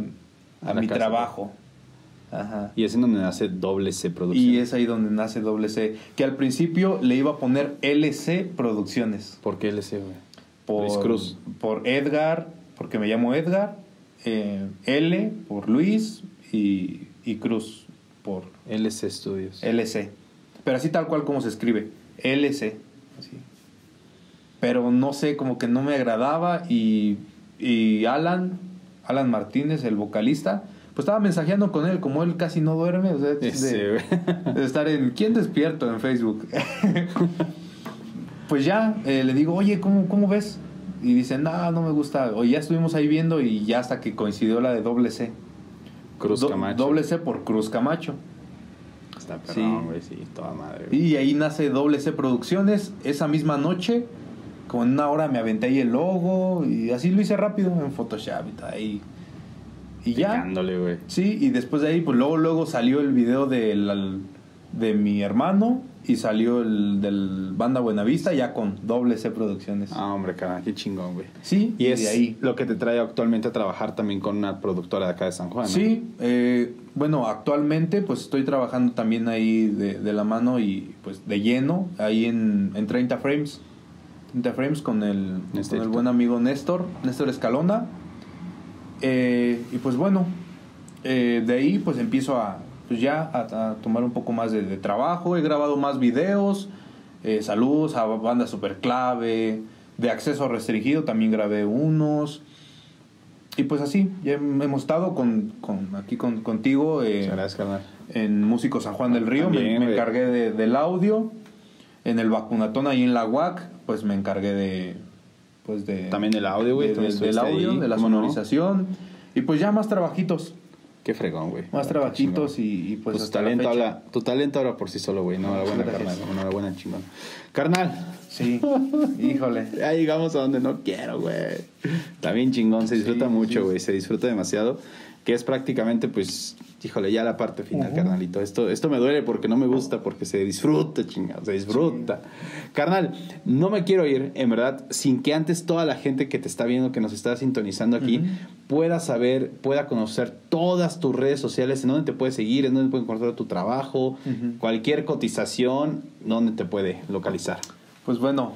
a A la mi casa. trabajo. Ajá. Y es en donde nace doble C producción. Y es ahí donde nace doble C. Que al principio le iba a poner LC Producciones. ¿Por qué LC, güey? Por, Luis Cruz. Por Edgar, porque me llamo Edgar. eh, L por Luis y, y Cruz por LC Studios. LC. Pero así tal cual como se escribe. LC. Así. Pero no sé, como que no me agradaba. Y, y Alan, Alan Martínez, el vocalista, pues estaba mensajeando con él, como él casi no duerme. O sea, de, estar en ¿Quién despierto? en Facebook. pues ya eh, le digo, oye, ¿cómo, ¿cómo ves? Y dice, no, no me gusta. O ya estuvimos ahí viendo y ya hasta que coincidió la de doble C. Cruz Do- Camacho. Doble C por Cruz Camacho. Está Sí. perrón, güey, sí, toda madre. Y ahí nace Doble C Producciones. Esa misma noche, como en una hora me aventé ahí el logo y así lo hice rápido en Photoshop y tal. Y, ya. Sí, y después de ahí, pues luego, luego salió el video del, de mi hermano y salió el del Banda Buenavista ya con Doble C Producciones. Ah, hombre, cara, qué chingón, güey. Sí, Y es de ahí. lo que te trae actualmente a trabajar también con una productora de acá de San Juan, ¿no? Sí, eh, bueno, actualmente pues estoy trabajando también ahí de, de la mano y pues de lleno, ahí en, en 30 frames. 30 frames con el, con el buen amigo Néstor, Néstor Escalona. Eh, y pues bueno, eh, de ahí pues empiezo a, pues ya a, a tomar un poco más de, de trabajo. He grabado más videos. eh, saludos a Banda Super Clave. De acceso restringido también grabé unos. Y pues así, ya hemos estado con, con- aquí con, contigo eh, gracias, en Músico San Juan del Río. me- También, me, encargué de- del audio. En el vacunatón ahí en la UAC, pues me encargué de... Pues de También el audio, güey. de- del- del audio, ahí, de la ¿cómo no? sonorización. Y pues ya más trabajitos. Qué fregón, güey. Más Qué trabajitos y, y pues, Pues tu hasta la talento, habla, tu talento habla por sí solo, güey. Enhorabuena, Gracias. carnal. Enhorabuena, chingón. Carnal, Sí, híjole. ya llegamos a donde no quiero, güey. Está bien chingón, se disfruta Sí, mucho, sí. güey. Se disfruta demasiado. Que es prácticamente, pues, híjole, ya la parte final, carnalito. Esto, esto me duele porque no me gusta, porque se disfruta, chingado, se disfruta. Carnal, no me quiero ir, en verdad, sin que antes toda la gente que te está viendo, que nos está sintonizando aquí, pueda saber, pueda conocer todas tus redes sociales, en dónde te puede seguir, en dónde puede encontrar tu trabajo, cualquier cotización, dónde te puede localizar. Pues bueno,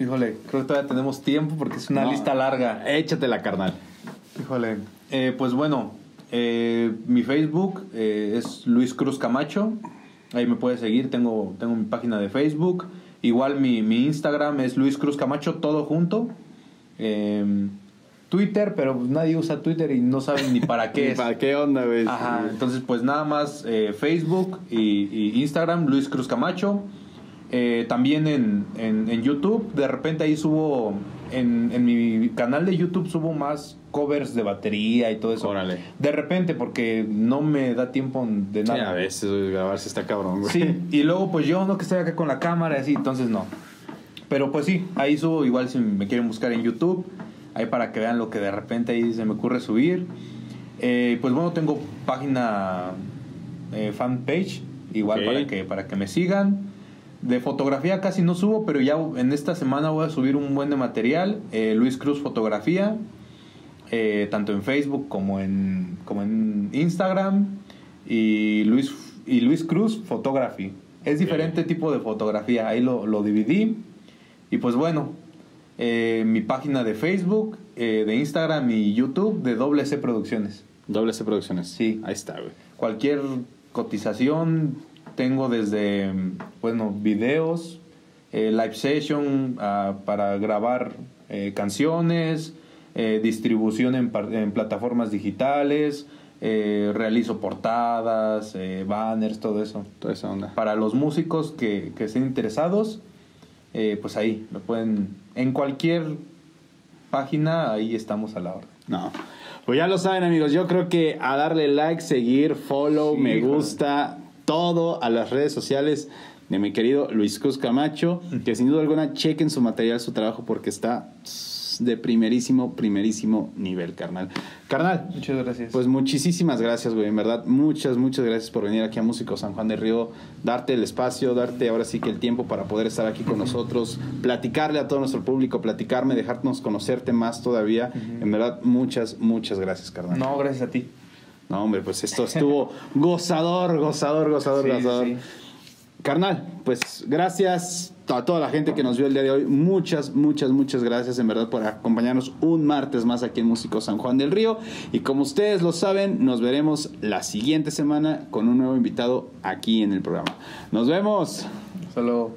híjole, creo que todavía tenemos tiempo porque es una No, lista larga. Échatela, carnal. Híjole. Eh, pues bueno, eh, mi Facebook eh, es Luis Cruz Camacho. Ahí me puedes seguir. Tengo, tengo mi página de Facebook. Igual mi, mi Instagram es Luis Cruz Camacho, todo junto. Eh, Twitter, pero nadie usa Twitter y no saben ni para qué es. ¿Para qué onda, güey? Ajá, entonces pues nada más eh, Facebook y, y Instagram, Luis Cruz Camacho. También en, en, en YouTube, de repente ahí subo, en, en mi canal de YouTube subo más covers de batería y todo eso. Órale. De repente, porque no me da tiempo de Sí, nada. a veces grabarse está cabrón, güey. Sí, y luego pues yo no que estoy acá con la cámara y así, entonces no. Pero pues sí, ahí subo igual si me quieren buscar en YouTube, ahí para que vean lo que de repente ahí se me ocurre subir. Eh, pues bueno, tengo página eh, fanpage, igual para, que, para que me sigan. De fotografía casi no subo, pero ya en esta semana voy a subir un buen de material. eh, Luis Cruz Fotografía, eh, tanto en Facebook como en, como en Instagram. Y Luis, y Luis Cruz Photography. Es diferente tipo de fotografía, ahí lo, lo dividí. Y pues bueno, eh, mi página de Facebook, de Instagram y YouTube de Doble C Producciones. Doble C Producciones. Sí. Ahí está, güey. Cualquier cotización, tengo desde, bueno, videos, eh, live session ah, para grabar eh, canciones, eh, distribución en, en plataformas digitales, realizo portadas, banners, todo eso. Toda esa onda. Para los músicos que, que estén interesados, pues ahí, lo pueden, en cualquier página, ahí estamos a la orden. No. Pues ya lo saben, amigos. Yo creo que a darle like, seguir, follow, Sí, me gusta, todo a las redes sociales de mi querido Luis Cus Camacho. Que sin duda alguna chequen su material, su trabajo, porque está de primerísimo, primerísimo nivel, carnal. Carnal, Muchas gracias. pues muchísimas gracias, güey. En verdad, muchas, muchas gracias por venir aquí a Músico San Juan del Río, darte el espacio, darte ahora sí que el tiempo para poder estar aquí con nosotros, platicarle a todo nuestro público, platicarme, dejarnos conocerte más todavía. En verdad, muchas, muchas gracias, carnal. no, gracias a ti. No, hombre, pues esto estuvo gozador, gozador, gozador, Sí, gozador. sí. Carnal, pues gracias a toda la gente que nos vio el día de hoy. Muchas, muchas, muchas gracias en verdad por acompañarnos un martes más aquí en Músico San Juan del Río. Y como ustedes lo saben, nos veremos la siguiente semana con un nuevo invitado aquí en el programa. Nos vemos. Solo